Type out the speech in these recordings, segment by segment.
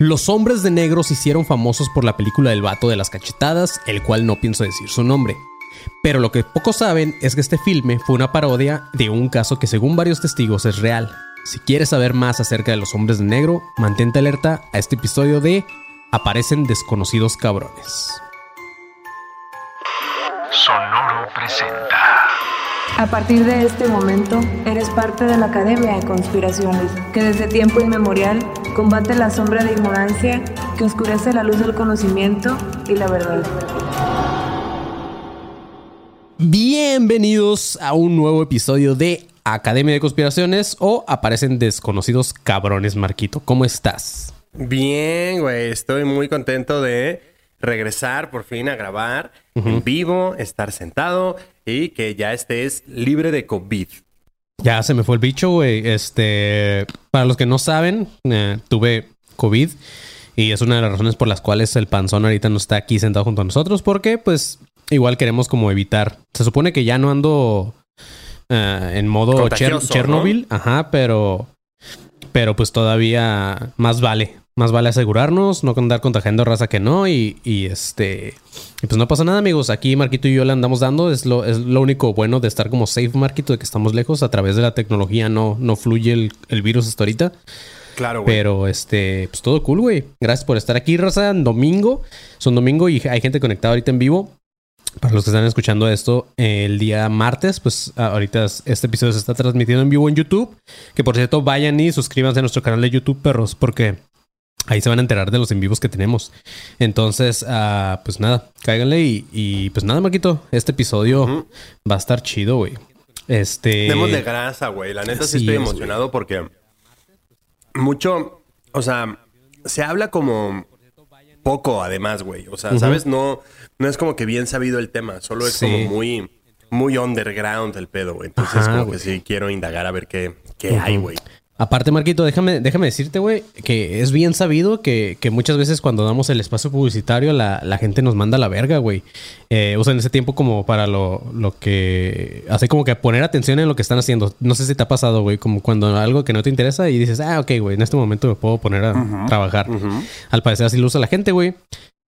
Los hombres de negro se hicieron famosos por la película del vato de las cachetadas, el cual no pienso decir su nombre. Pero lo que pocos saben es que este filme fue una parodia de un caso que según varios testigos es real. Si quieres saber más acerca de los hombres de negro, mantente alerta a este episodio de Aparecen desconocidos cabrones. Sonoro presenta. A partir de este momento, eres parte de la Academia de Conspiraciones, que desde tiempo inmemorial combate la sombra de ignorancia que oscurece la luz del conocimiento y la verdad. Bienvenidos a un nuevo episodio de Academia de Conspiraciones o Aparecen desconocidos cabrones, Marquito. ¿Cómo estás? Bien, güey. Estoy muy contento de regresar por fin a grabar en vivo, estar sentado y que ya estés libre de COVID. Ya se me fue el bicho, güey. Este, para los que no saben, eh, tuve COVID y es una de las razones por las cuales el panzón ahorita no está aquí sentado junto a nosotros porque pues igual queremos como evitar. Se supone que ya no ando eh, en modo Cher- Chernobyl, ajá, pero pero pues todavía más vale. Más vale asegurarnos, no andar contagiando raza que no y, y este... Y pues no pasa nada, amigos. Aquí Marquito y yo le andamos dando. Es lo, es lo único bueno de estar como safe, Marquito, de que estamos lejos. A través de la tecnología no, no fluye el, el virus hasta ahorita. Claro, güey. Pero este, pues todo cool, güey. Gracias por estar aquí, raza. Domingo. Son domingo y hay gente conectada ahorita en vivo. Para los que están escuchando esto eh, el día martes, pues ah, ahorita es- este episodio se está transmitiendo en vivo en YouTube. Que por cierto, vayan y suscríbanse a nuestro canal de YouTube, perros, porque ahí se van a enterar de los en vivos que tenemos. Entonces, ah, pues nada, cáiganle y, y, pues nada, Marquito. Este episodio va a estar chido, güey. Este. Démosle grasa, güey. La neta sí estoy es, emocionado porque mucho, o sea, se habla como poco además, güey. O sea, ¿sabes? No, no es como que bien sabido el tema, solo es Sí. como muy, muy underground el pedo, güey. Entonces Ajá, como que sí quiero indagar a ver qué, qué hay, güey. Aparte, Marquito, déjame, déjame decirte, güey, que es bien sabido que, que muchas veces cuando damos el espacio publicitario, la, la gente nos manda a la verga, güey. Eh, usan ese tiempo como para lo, lo que... Hace como que poner atención en lo que están haciendo. No sé si te ha pasado, güey, como cuando algo que no te interesa y dices, ah, ok, güey, en este momento me puedo poner a trabajar. Al parecer así lo usa la gente, güey.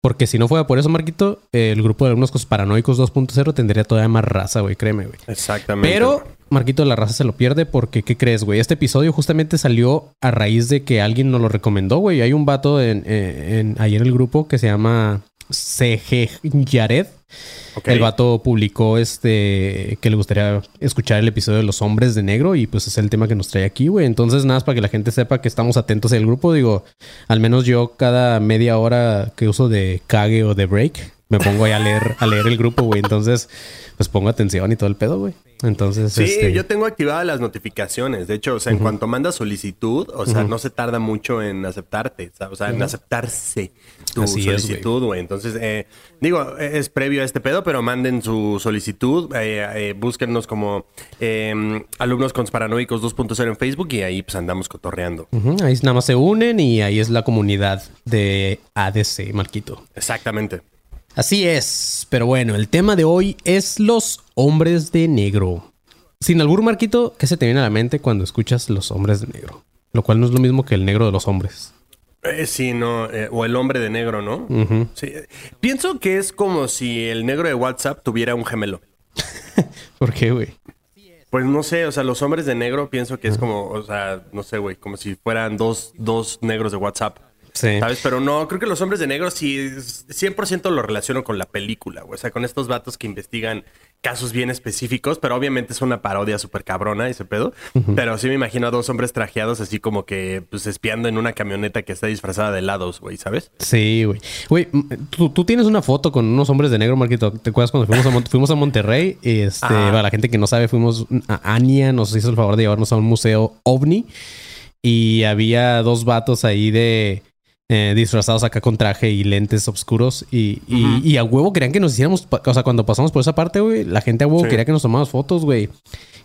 Porque si no fuera por eso, Marquito, eh, el grupo de algunos paranoicos 2.0 tendría todavía más raza, güey, créeme, güey. Exactamente. Pero Marquito la raza se lo pierde porque, ¿qué crees, güey? Este episodio justamente salió a raíz de que alguien nos lo recomendó, güey. Hay un vato en, eh, en- ahí en el grupo que se llama CG Yared. Ok. El vato publicó este que le gustaría escuchar el episodio de los hombres de negro y pues es el tema que nos trae aquí, güey. Entonces, nada más para que la gente sepa que estamos atentos al grupo. Digo, al menos yo cada media hora que uso de cague o de break, me pongo ahí a leer, a leer el grupo, güey. Entonces, pues pongo atención y todo el pedo, güey. Entonces, Sí, este, yo tengo activadas las notificaciones. De hecho, o sea, en cuanto mandas solicitud, o sea, no se tarda mucho en aceptarte, o sea, en aceptarse tu Así solicitud, güey. Entonces, eh, digo, es previo a este pedo, pero manden su solicitud, eh, eh, búsquennos como eh, alumnos paranoicos 2.0 en Facebook y ahí pues andamos cotorreando. ahí nada más se unen y ahí es la comunidad de ADC, Marquito. Exactamente. Así es, pero bueno, el tema de hoy es los hombres de negro. Sin albur, Marquito, ¿qué se te viene a la mente cuando escuchas los hombres de negro? Lo cual no es lo mismo que el negro de los hombres. Eh, sí, no, eh, o el hombre de negro, ¿no? Sí. eh, Pienso que es como si el negro de WhatsApp tuviera un gemelo. ¿Por qué, güey? Pues no sé, o sea, los hombres de negro pienso que es como, o sea, no sé, güey, como si fueran dos, dos negros de WhatsApp. Sí. ¿Sabes? Pero no, creo que los hombres de negro sí, es- 100% lo relaciono con la película, güey. O sea, con estos vatos que investigan casos bien específicos, pero obviamente es una parodia súper cabrona ese pedo. Pero sí me imagino a dos hombres trajeados así como que, pues, espiando en una camioneta que está disfrazada de helados, güey, ¿sabes? Sí, güey. Güey, tú, tú tienes una foto con unos hombres de negro, Marquito. ¿Te acuerdas cuando fuimos a, Mon- fuimos a Monterrey? Este, Ah. para la gente que no sabe, fuimos a Ania, nos hizo el favor de llevarnos a un museo ovni. Y había dos vatos ahí de eh, disfrazados acá con traje y lentes oscuros. Y, y- y a huevo querían que nos hiciéramos, o sea, cuando pasamos por esa parte, güey, la gente a huevo Sí. quería que nos tomáramos fotos, güey.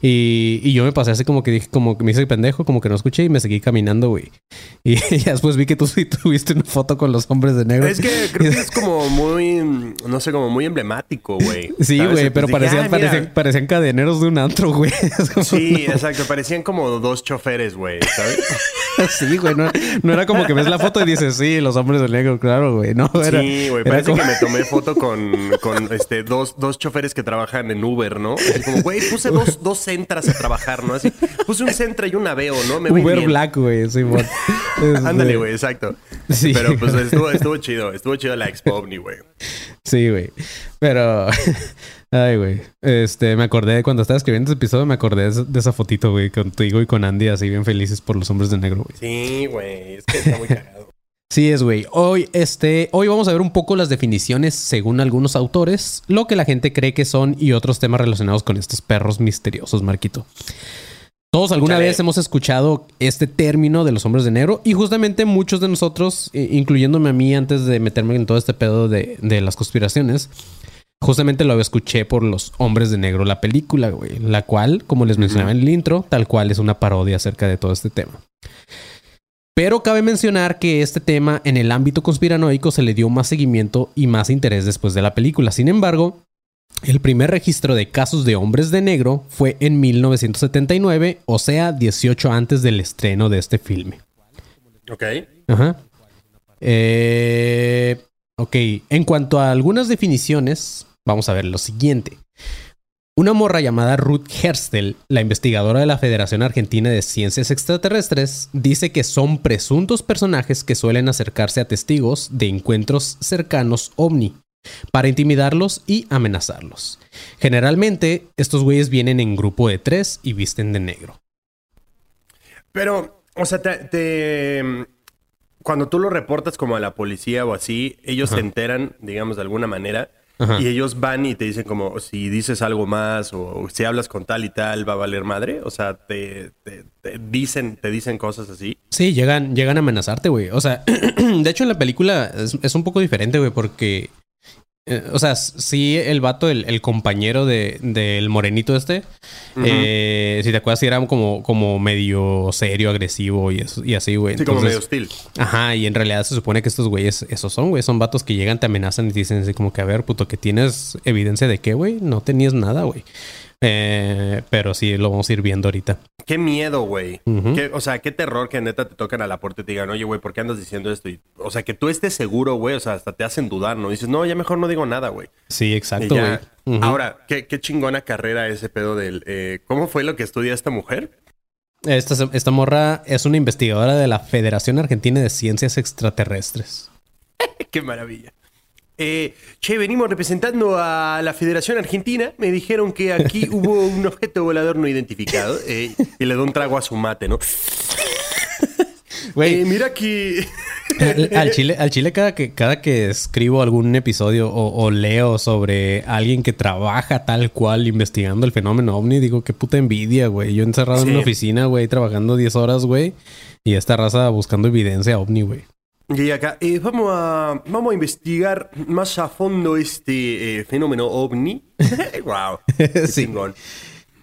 Y, y yo me pasé así como que dije, como que me hice pendejo, como que no escuché y me seguí caminando, güey. Y ya después vi que tú sí tuviste una foto con los hombres de negro. Es que creo que es como muy, no sé, como muy emblemático, güey. Sí, güey, pero dije, parecían, "Ah, mira". parecían, parecían cadeneros de un antro, güey. Sí, exacto. Parecían como dos choferes, güey, ¿sabes? Sí, güey. No, no era como que ves la foto y dices, pues sí, los hombres de negro, claro, güey. No, era, sí, güey. Parece como- que me tomé foto con, con este, dos, dos choferes que trabajan en Uber, ¿no? Así como, güey, puse dos, dos centras a trabajar, ¿no? Así, puse un centra y un aveo, ¿no? Me Uber bien. Black, güey. Sí, bueno. Este, Ándale, güey, exacto. Sí. Pero pues estuvo, estuvo chido, estuvo chido la Expo OVNI, güey. Sí, güey. Pero. Ay, güey. Este, me acordé cuando estaba escribiendo ese episodio, me acordé de esa fotito, güey, contigo y con Andy, así bien felices por los hombres de negro, güey. Sí, güey, es que está muy cagado. Sí es, güey. Hoy, este, hoy vamos a ver un poco las definiciones según algunos autores, lo que la gente cree que son y otros temas relacionados con estos perros misteriosos, Marquito. Todos alguna Chale. vez hemos escuchado este término de los hombres de negro y justamente muchos de nosotros, incluyéndome a mí antes de meterme en todo este pedo de, de las conspiraciones, justamente lo escuché por los hombres de negro, la película, güey, la cual, como les mencionaba en el intro, tal cual es una parodia acerca de todo este tema. Pero cabe mencionar que este tema en el ámbito conspiranoico se le dio más seguimiento y más interés después de la película. Sin embargo, el primer registro de casos de hombres de negro fue en 1979, o sea, 18 antes del estreno de este filme. Ok. Ajá. Eh, ok, en cuanto a algunas definiciones, vamos a ver lo siguiente. Una morra llamada Ruth Herstel, la investigadora de la Federación Argentina de Ciencias Extraterrestres, dice que son presuntos personajes que suelen acercarse a testigos de encuentros cercanos ovni para intimidarlos y amenazarlos. Generalmente, estos güeyes vienen en grupo de tres y visten de negro. Pero, o sea, te, te- cuando tú lo reportas como a la policía o así, ellos Ajá. se enteran, digamos, de alguna manera. Ajá. Y ellos van y te dicen como, si dices algo más o si hablas con tal y tal, va a valer madre. O sea, te, te- te dicen, te dicen cosas así. Sí, llegan, llegan a amenazarte, güey. O sea, de hecho en la película es, es un poco diferente, güey, porque... eh, o sea, sí, el vato, el, el compañero de, del morenito este, eh, si te acuerdas, sí era como, como medio serio, agresivo y, eso- y así, güey. Sí, como medio hostil. Ajá, y en realidad se supone que estos güeyes, esos son, güey, son vatos que llegan, te amenazan y te dicen así como que, a ver, puto, que tienes evidencia de qué, güey, no tenías nada, güey. Eh, pero sí, lo vamos a ir viendo ahorita. Qué miedo, güey. O sea, qué terror que neta te tocan a la puerta y te digan, oye, güey, ¿por qué andas diciendo esto? Y, o sea, que tú estés seguro, güey. O sea, hasta te hacen dudar, ¿no? Dices, no, ya mejor no digo nada, güey. Sí, exacto, güey. Ahora, ¿qué, qué chingona carrera ese pedo del... eh, ¿Cómo fue lo que estudia esta mujer? Esta, esta morra es una investigadora de la Federación Argentina de Ciencias Extraterrestres. Qué maravilla. Eh, che, venimos representando a la Federación Argentina. Me dijeron que aquí hubo un objeto volador no identificado. eh, y le da un trago a su mate, ¿no? Güey, Eh, mira que... al, al chile, al chile cada que, cada que escribo algún episodio o, o leo sobre alguien que trabaja tal cual investigando el fenómeno ovni, digo, qué puta envidia, güey. Yo encerrado en una oficina, güey, trabajando 10 horas, güey. Y esta raza buscando evidencia ovni, güey. Y acá, eh, vamos, a, vamos a investigar más a fondo este eh, fenómeno ovni. wow. Sí. chingón.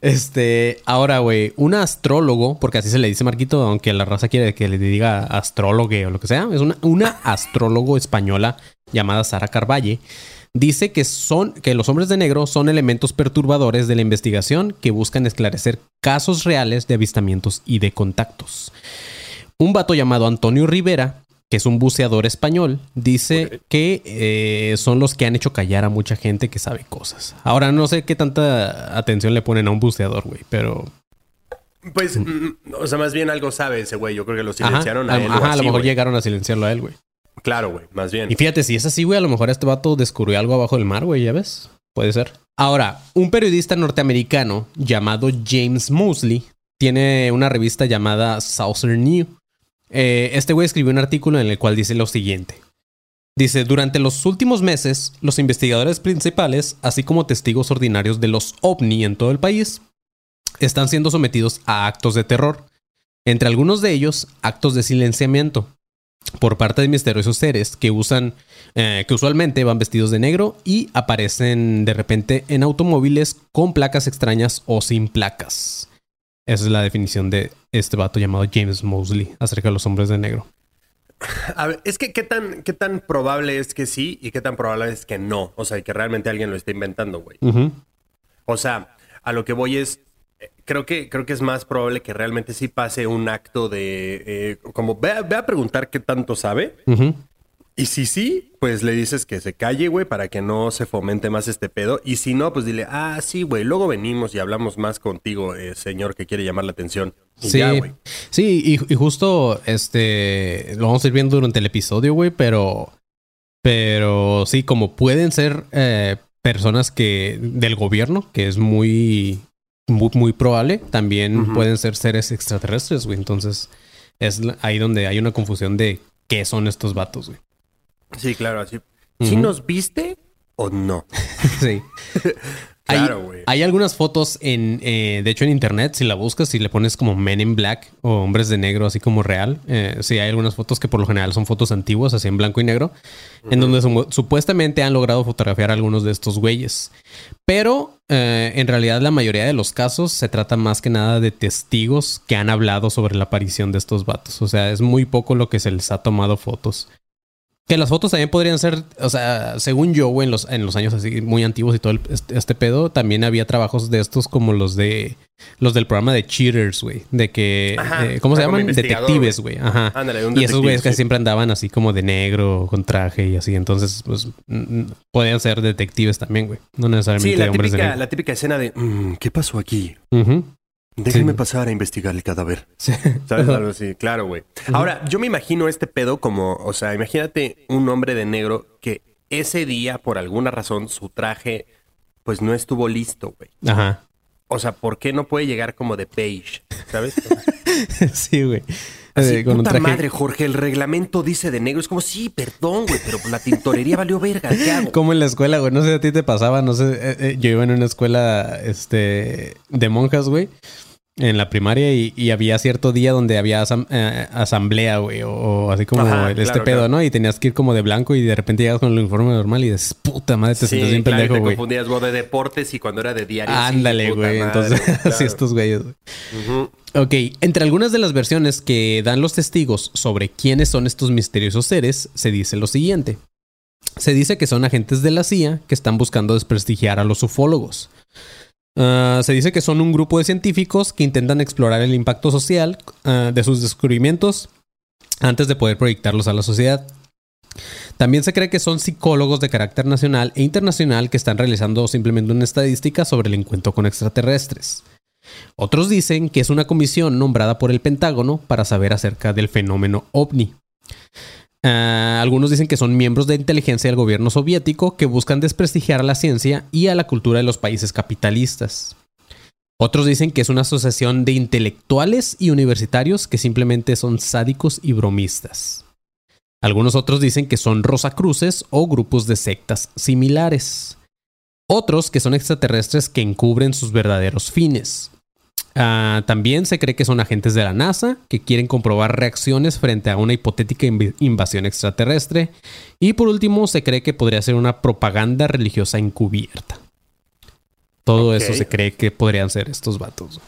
Este, ahora, güey, un astrólogo, porque así se le dice Marquito, aunque la raza quiere que le diga astrólogo o lo que sea, es una, una astrólogo española llamada Sara Carvalle. Dice que son, que los hombres de negro son elementos perturbadores de la investigación que buscan esclarecer casos reales de avistamientos y de contactos. Un vato llamado Antonio Rivera, que es un buceador español, dice que eh, son los que han hecho callar a mucha gente que sabe cosas. Ahora no sé qué tanta atención le ponen a un buceador, güey, pero... Pues, mm, o sea, más bien algo sabe ese güey. Yo creo que lo silenciaron a, a, él. ajá, a lo mejor güey. llegaron a silenciarlo a él, güey. Claro, güey, más bien. Y fíjate, si es así, güey, a lo mejor este vato descubrió algo abajo del mar, güey, ya ves. Puede ser. Ahora, un periodista norteamericano llamado James Mosley tiene una revista llamada Southern New. Eh, este güey escribió un artículo en el cual dice lo siguiente. Dice, durante los últimos meses, los investigadores principales, así como testigos ordinarios de los ovni en todo el país, están siendo sometidos a actos de terror. Entre algunos de ellos, actos de silenciamiento por parte de misteriosos seres que usan, eh, que usualmente van vestidos de negro y aparecen de repente en automóviles con placas extrañas o sin placas. Esa es la definición de este vato llamado James Mosley acerca de los hombres de negro. A ver, es que qué tan, qué tan probable es que sí y qué tan probable es que no. O sea, que realmente alguien lo esté inventando, güey. Ujú. O sea, a lo que voy es, creo que, creo que es más probable que realmente sí pase un acto de eh, como ve, a- ve a preguntar qué tanto sabe. Ujú. Y si sí, pues le dices que se calle, güey, para que no se fomente más este pedo. Y si no, pues dile, ah, sí, güey, luego venimos y hablamos más contigo, eh, señor, que quiere llamar la atención. Y Sí, ya, güey. sí, y, y justo este lo vamos a ir viendo durante el episodio, güey, pero pero sí, como pueden ser eh, personas que del gobierno, que es muy muy, muy probable, también pueden ser seres extraterrestres, güey. Entonces es ahí donde hay una confusión de qué son estos vatos, güey. Sí, claro, así. ¿Sí Ujú. nos viste o no? Sí. Claro, hay, güey. hay algunas fotos en, eh, de hecho en internet, si la buscas, si le pones como Men in Black o Hombres de Negro, así como real, eh, sí hay algunas fotos que por lo general son fotos antiguas, así en blanco y negro, en donde su- supuestamente han logrado fotografiar a algunos de estos güeyes. Pero eh, en realidad la mayoría de los casos se trata más que nada de testigos que han hablado sobre la aparición de estos vatos. O sea, es muy poco lo que se les ha tomado fotos. Que las fotos también podrían ser, o sea, según yo, güey, en los, en los años así muy antiguos y todo el- este, este pedo, también había trabajos de estos como los de los del programa de Cheaters, güey. De que, Ajá, eh, ¿cómo se llaman? Detectives, güey. Ajá. Ándale, un Y esos güeyes que siempre andaban así como de negro, con traje y así. Entonces, pues, podían ser detectives también, güey. No necesariamente Sí, la hombres de típica, negro. la típica escena de, "Mm, ¿qué pasó aquí? Ujú. Déjenme Sí. pasar a investigar el cadáver. Sí. ¿Sabes? Algo así, claro, güey. Ahora, yo me imagino este pedo como, o sea, imagínate un hombre de negro que ese día, por alguna razón, su traje, pues no estuvo listo, güey. Ajá. O sea, ¿por qué no puede llegar como de beige? ¿Sabes? sí, güey. Así, Eh, con un puta traje- madre, Jorge, el reglamento dice de negro. Es como, sí, perdón, güey, pero la tintorería valió verga. ¿Qué hago? Como en la escuela, güey. No sé si a ti te pasaba, no sé. eh, eh, yo iba en una escuela este, de monjas, güey. En la primaria y, y había cierto día donde había asam- eh, asamblea, güey. O, o así como Ajá, este claro, pedo, claro. ¿no? Y tenías que ir como de blanco y de repente llegas con el uniforme normal y dices, puta madre, te sientes bien claro, pendejo, te güey. confundías, güey, de deportes y cuando era de diario. sí, Ándale, güey. Entonces, así estos güeyes. güey. Ok, entre algunas de las versiones que dan los testigos sobre quiénes son estos misteriosos seres, se dice lo siguiente. Se dice que son agentes de la CIA que están buscando desprestigiar a los ufólogos. Ah, se dice que son un grupo de científicos que intentan explorar el impacto social ah, de sus descubrimientos antes de poder proyectarlos a la sociedad. También se cree que son psicólogos de carácter nacional e internacional que están realizando simplemente una estadística sobre el encuentro con extraterrestres. Otros dicen que es una comisión nombrada por el Pentágono para saber acerca del fenómeno ovni. Ah, algunos dicen que son miembros de inteligencia del gobierno soviético que buscan desprestigiar a la ciencia y a la cultura de los países capitalistas. Otros dicen que es una asociación de intelectuales y universitarios que simplemente son sádicos y bromistas. Algunos otros dicen que son rosacruces o grupos de sectas similares. Otros que son extraterrestres que encubren sus verdaderos fines. Ah, también se cree que son agentes de la NASA que quieren comprobar reacciones frente a una hipotética inv- invasión extraterrestre. Y por último, se cree que podría ser una propaganda religiosa encubierta. Todo eso se cree que podrían ser estos vatos.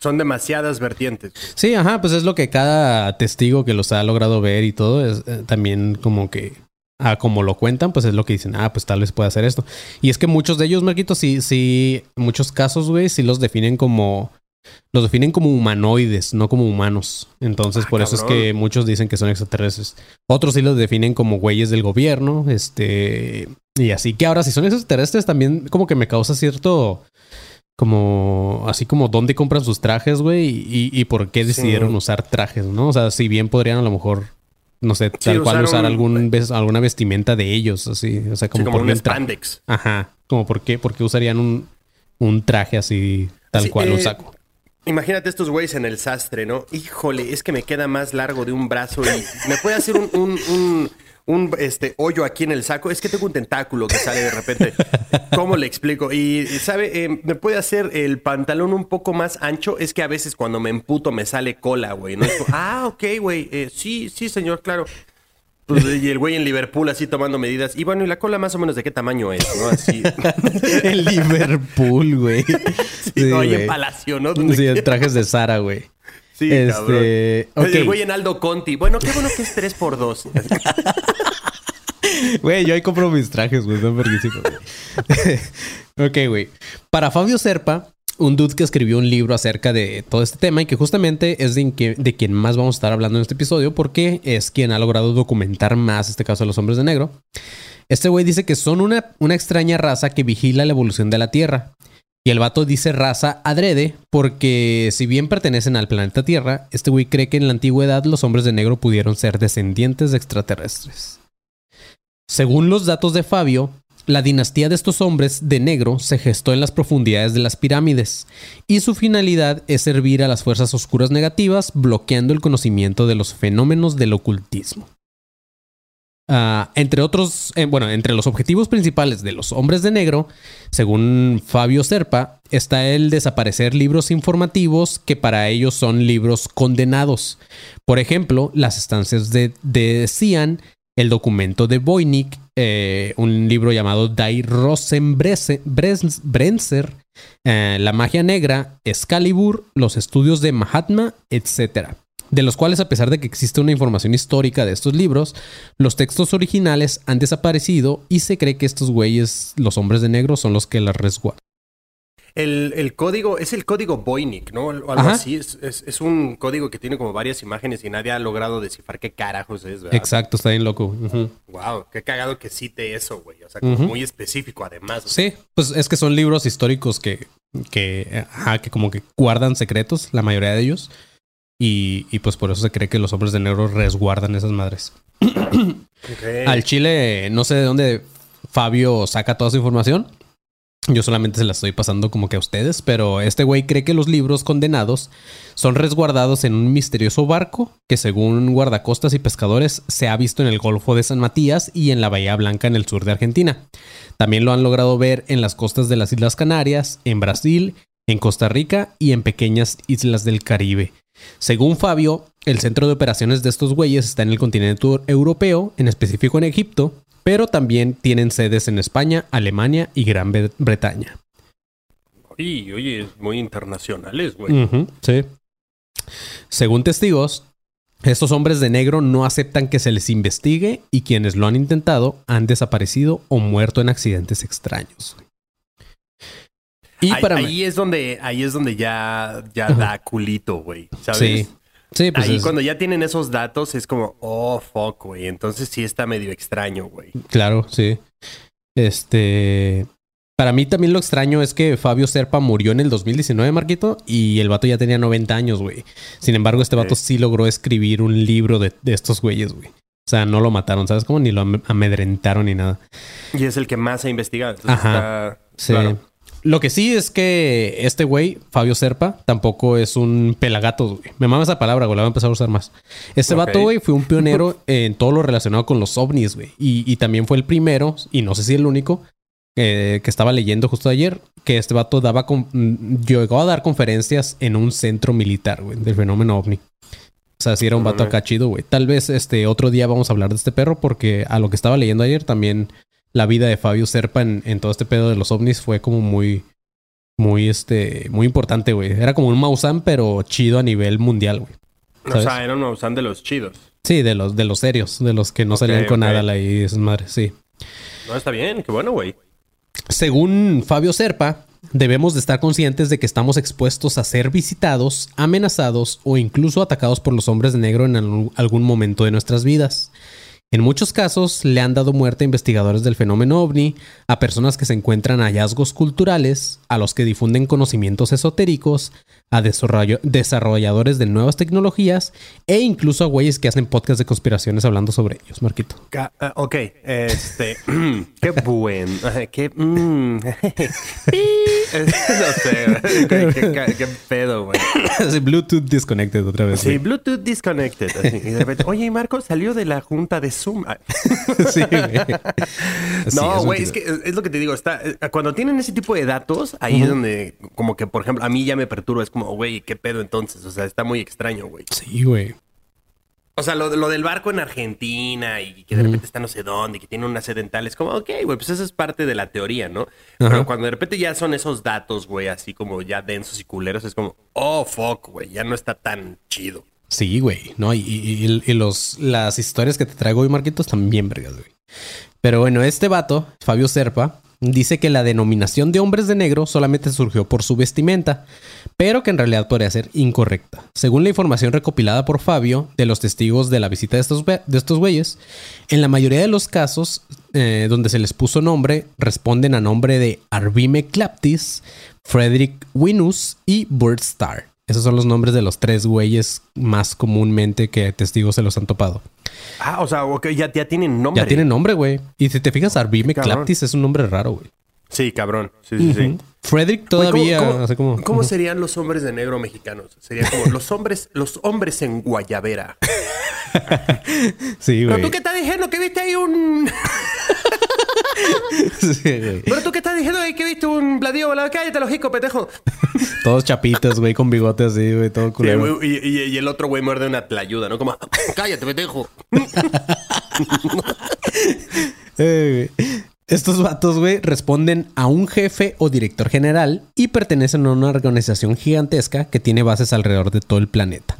Son demasiadas vertientes. Sí, ajá, pues es lo que cada testigo que los ha logrado ver y todo es eh, también como que ah, como lo cuentan, pues es lo que dicen, ah, pues tal vez pueda hacer esto. Y es que muchos de ellos, Marquito, sí, sí, muchos casos, güey, sí los definen como los definen como humanoides, no como humanos. Entonces, Ah, por eso es que muchos dicen que son extraterrestres. Otros sí los definen como güeyes del gobierno, este, y así que ahora si son extraterrestres también como que me causa cierto como así como dónde compran sus trajes, güey, y, y por qué decidieron Sí. usar trajes, ¿no? O sea, si bien podrían a lo mejor no sé, tal cual usar usar un- algún ves- alguna vestimenta de ellos, así, o sea, Sí, como, como por un spandex. Ajá, como por qué, por qué usarían un, un traje así tal Así, cual un eh, saco. Imagínate estos güeyes en el sastre, ¿no? Híjole, es que me queda más largo de un brazo y me puede hacer un, un, un- este, hoyo aquí en el saco. Es que tengo un tentáculo que sale de repente. ¿Cómo le explico? Y, ¿sabe? Eh, me puede hacer el pantalón un poco más ancho. Es que a veces cuando me emputo me sale cola, güey. ¿no? Ah, ok, güey. Eh, sí, sí, señor, claro. Pues, y el güey en Liverpool así tomando medidas. Y bueno, ¿y la cola más o menos de qué tamaño es? ¿no? Así. en Liverpool, güey. Sí, no, ahí en. Palacio, ¿no? Sí, en trajes de Sara, güey. Sí, Este, cabrón. ok. El güey en Aldo Conti. Bueno, qué bueno que es 3 por 2 Güey, yo ahí compro mis trajes, güey. Son verguísimos, güey. ok, güey. Para Fabio Serpa, un dude que escribió un libro acerca de todo este tema y que justamente es de, quien más vamos a estar hablando en este episodio porque es quien ha logrado documentar más este caso de los hombres de negro. Este güey dice que son una, una extraña raza que vigila la evolución de la Tierra. Y el vato dice raza adrede porque si bien pertenecen al planeta Tierra, este güey cree que en la antigüedad los hombres de negro pudieron ser descendientes de extraterrestres. Según los datos de Fabio, la dinastía de estos hombres de negro se gestó en las profundidades de las pirámides y su finalidad es servir a las fuerzas oscuras negativas bloqueando el conocimiento de los fenómenos del ocultismo. Ah, entre otros, eh, bueno, entre los objetivos principales de los hombres de negro, según Fabio Serpa, está el desaparecer libros informativos que para ellos son libros condenados. Por ejemplo, las estancias de, de Cian, el documento de Voynich, eh, un libro llamado Die Rosenbrenzer, eh, La magia negra, Excalibur, los estudios de Mahatma, etc. De los cuales, a pesar de que existe una información histórica de estos libros, los textos originales han desaparecido y se cree que estos güeyes, los hombres de negro, son los que las resguardan. El, el código, es el código Voynich, ¿no? O algo Ajá. así. Es, es- es un código que tiene como varias imágenes y nadie ha logrado descifrar qué carajos es, ¿verdad? Exacto, está bien loco. Wow, qué cagado que cite eso, güey. O sea, como muy específico además. Sí, pues es que son libros históricos que, que, ajá, que como que guardan secretos, la mayoría de ellos. Y, y pues por eso se cree que los hombres de negro resguardan esas madres. Al Chile, no sé de dónde Fabio saca toda su información. Yo solamente se la estoy pasando como que a ustedes, pero este güey cree que los libros condenados son resguardados en un misterioso barco que según guardacostas y pescadores se ha visto en el Golfo de San Matías y en la Bahía Blanca en el sur de Argentina. También lo han logrado ver en las costas de las Islas Canarias, en Brasil, en Costa Rica y en pequeñas islas del Caribe. Según Fabio, el centro de operaciones de estos güeyes está en el continente europeo, en específico en Egipto, pero también tienen sedes en España, Alemania y Gran Bre- Bretaña. Oye, oye, es muy internacionales, güey. Sí. Según testigos, estos hombres de negro no aceptan que se les investigue y quienes lo han intentado han desaparecido o muerto en accidentes extraños. Y ahí, para ahí es donde, ahí es donde ya, ya da culito, güey. ¿Sabes? Sí. Sí, pues ahí es- cuando ya tienen esos datos es como, oh, fuck, güey. Entonces sí está medio extraño, güey. Claro, sí. Este. Para mí también lo extraño es que Fabio Serpa murió en el 2019, Marquito, y el vato ya tenía 90 años, güey. Sin embargo, este vato sí logró escribir un libro de, de estos güeyes, güey. O sea, no lo mataron, ¿sabes? Como ni lo am- amedrentaron ni nada. Y es el que más ha investigado. Entonces Ajá. está- Sí. claro. Lo que sí es que este güey, Fabio Serpa, tampoco es un pelagato, güey. Me mama esa palabra, güey. La voy a empezar a usar más. Este vato, güey, fue un pionero en todo lo relacionado con los ovnis, güey. Y, y también fue el primero, y no sé si el único, eh, que estaba leyendo justo ayer, que este vato daba con- mm, llegó a dar conferencias en un centro militar, güey, del fenómeno ovni. O sea, sí era un vato acá chido, güey. Tal vez este otro día vamos a hablar de este perro, porque a lo que estaba leyendo ayer también la vida de Fabio Serpa en, en todo este pedo de los ovnis fue como muy, muy, este, muy importante, güey. Era como un Maussan, pero chido a nivel mundial, güey. O sea, era un Maussan de los chidos. Sí, de los, de los serios, de los que no salían con ok. nada y esas madres, sí. No, está bien, qué bueno, güey. Según Fabio Serpa, debemos de estar conscientes de que estamos expuestos a ser visitados, amenazados o incluso atacados por los hombres de negro en algún momento de nuestras vidas. En muchos casos le han dado muerte a investigadores del fenómeno ovni, a personas que se encuentran hallazgos culturales, a los que difunden conocimientos esotéricos, a desarrolladores de nuevas tecnologías e incluso a güeyes que hacen podcasts de conspiraciones hablando sobre ellos, Marquito. Ah, ok, este, qué buen, qué, mm, no sé, qué, qué- pedo, güey. Sí, Bluetooth disconnected otra vez. Sí, güey. Bluetooth disconnected. así, y de repente, oye, Marco salió de la junta de Zoom. Ah, Sí, güey. Sí, no, güey, es que es lo que te digo. Está, eh, cuando tienen ese tipo de datos, ahí es donde, como que, por ejemplo, a mí ya me perturba. Es como, güey, ¿qué pedo entonces? O sea, está muy extraño, güey. Sí, güey. O sea, lo, lo del barco en Argentina y que de repente está no sé dónde, y que tiene una sede en tal, es como, ok, güey, pues eso es parte de la teoría, ¿no? Ajá. Pero cuando de repente ya son esos datos, güey, así como ya densos y culeros, es como, oh, fuck, güey, ya no está tan chido. Sí, güey. No, y, y- y los, las historias que te traigo hoy, Marquitos, también vergas, güey. Pero bueno, este vato, Fabio Serpa, dice que la denominación de hombres de negro solamente surgió por su vestimenta, pero que en realidad podría ser incorrecta. Según la información recopilada por Fabio de los testigos de la visita de estos, de estos güeyes, en la mayoría de los casos eh, donde se les puso nombre, responden a nombre de Arvime Claptis, Frederick Winus y Burt Starr. Esos son los nombres de los tres güeyes más comúnmente que testigos se los han topado. Ah, o sea, ya, ya tienen nombre. Ya tienen nombre, güey. Y si te fijas, Arvime Claptis es un nombre raro, güey. Sí, cabrón. Sí, sí, sí. Frederick todavía. ¿cómo, serían los hombres de negro mexicanos? Serían como los hombres, los hombres en Guayabera. sí, güey. Pero tú qué estás diciendo que viste ahí un. sí, güey. Pero tú qué estás diciendo que viste un bladío volado. Cállate los hijos, petejo. Todos chapitos, güey, con bigotes así, güey, todo culero. y, y, el otro güey muerde una tlayuda, ¿no? Como, cállate, petejo. eh, estos vatos, güey, responden a un jefe o director general y pertenecen a una organización gigantesca que tiene bases alrededor de todo el planeta.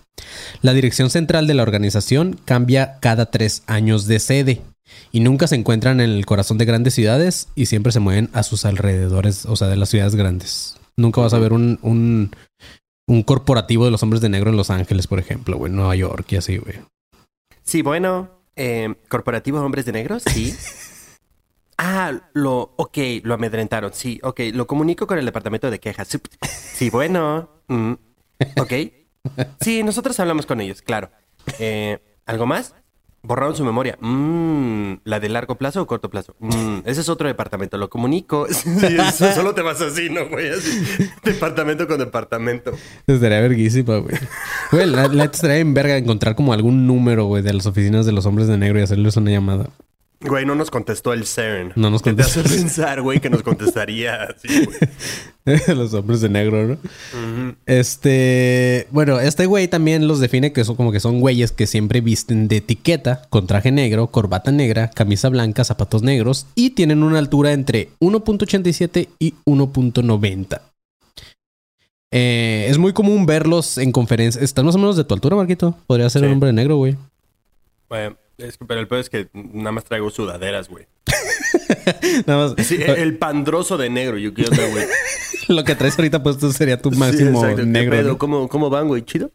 La dirección central de la organización cambia cada tres años de sede y nunca se encuentran en el corazón de grandes ciudades y siempre se mueven a sus alrededores, o sea, de las ciudades grandes. Nunca vas a ver un, un, corporativo de los hombres de negro en Los Ángeles, por ejemplo, güey, Nueva York y así, güey. Sí, bueno, eh, corporativo de hombres de negro, sí. Ah, lo, ok, lo amedrentaron, sí, ok, lo comunico con el departamento de quejas. Sí, bueno, mm, ok. Sí, nosotros hablamos con ellos, claro. Eh, ¿Algo más? Borraron su memoria. Mm, ¿La de largo plazo o corto plazo? Mm, ese es otro departamento, lo comunico. Sí, solo te vas así, ¿no, güey? departamento con departamento. Estaría verguísima, güey. Güey, la, la estaría en verga encontrar como algún número, güey, de las oficinas de los hombres de negro y hacerles una llamada. Güey, no nos contestó el CERN. No nos contestó. Te hace pensar, güey, que nos contestaría así, güey. los hombres de negro, ¿no? Este. Bueno, este güey también los define que son como que son güeyes que siempre visten de etiqueta, con traje negro, corbata negra, camisa blanca, zapatos negros y tienen una altura entre 1.87 y 1.90. Eh, es muy común verlos en conferencias. ¿Están más o menos de tu altura, Marquito? Podría ser un hombre negro, güey. Bueno, es que, pero el peor es que nada más traigo sudaderas, güey. nada más. Sí, el, pandroso de negro, yo quiero güey. Lo que traes ahorita puesto sería tu máximo negro. ¿Cómo, ¿Cómo van, güey? ¿Chido?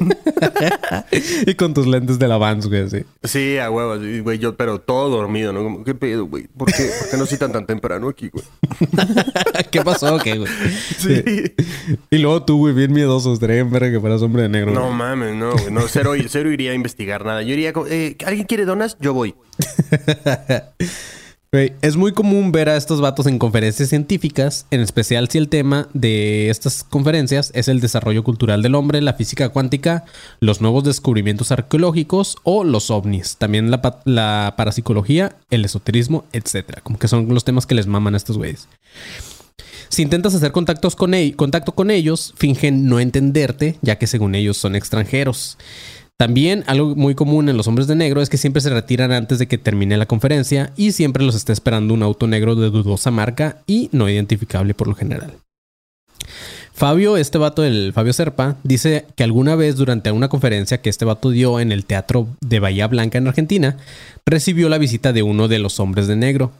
y con tus lentes de la Vans, güey, sí. Sí, a huevos, güey, yo, pero todo dormido, ¿no? ¿Qué pedo, güey? ¿Por qué, ¿Por qué no citan tan temprano aquí, güey? ¿Qué pasó, qué, güey? Sí. Y luego tú, güey, bien miedoso, estaría en verga que fueras hombre de negro. No mames, no, güey. No, cero, cero iría a investigar nada. Yo iría, eh, ¿alguien quiere donas? Yo voy es muy común ver a estos vatos en conferencias científicas, en especial si el tema de estas conferencias es el desarrollo cultural del hombre, la física cuántica, los nuevos descubrimientos arqueológicos o los ovnis. También la, parapsicología, el esoterismo, etc. Como que son los temas que les maman a estos güeyes. Si intentas hacer contactos con contacto con ellos, fingen no entenderte, ya que según ellos son extranjeros. También algo muy común en los hombres de negro es que siempre se retiran antes de que termine la conferencia y siempre los está esperando un auto negro de dudosa marca y no identificable por lo general. Fabio, este vato, el Fabio Serpa, dice que alguna vez durante una conferencia que este vato dio en el Teatro de Bahía Blanca en Argentina, recibió la visita de uno de los hombres de negro.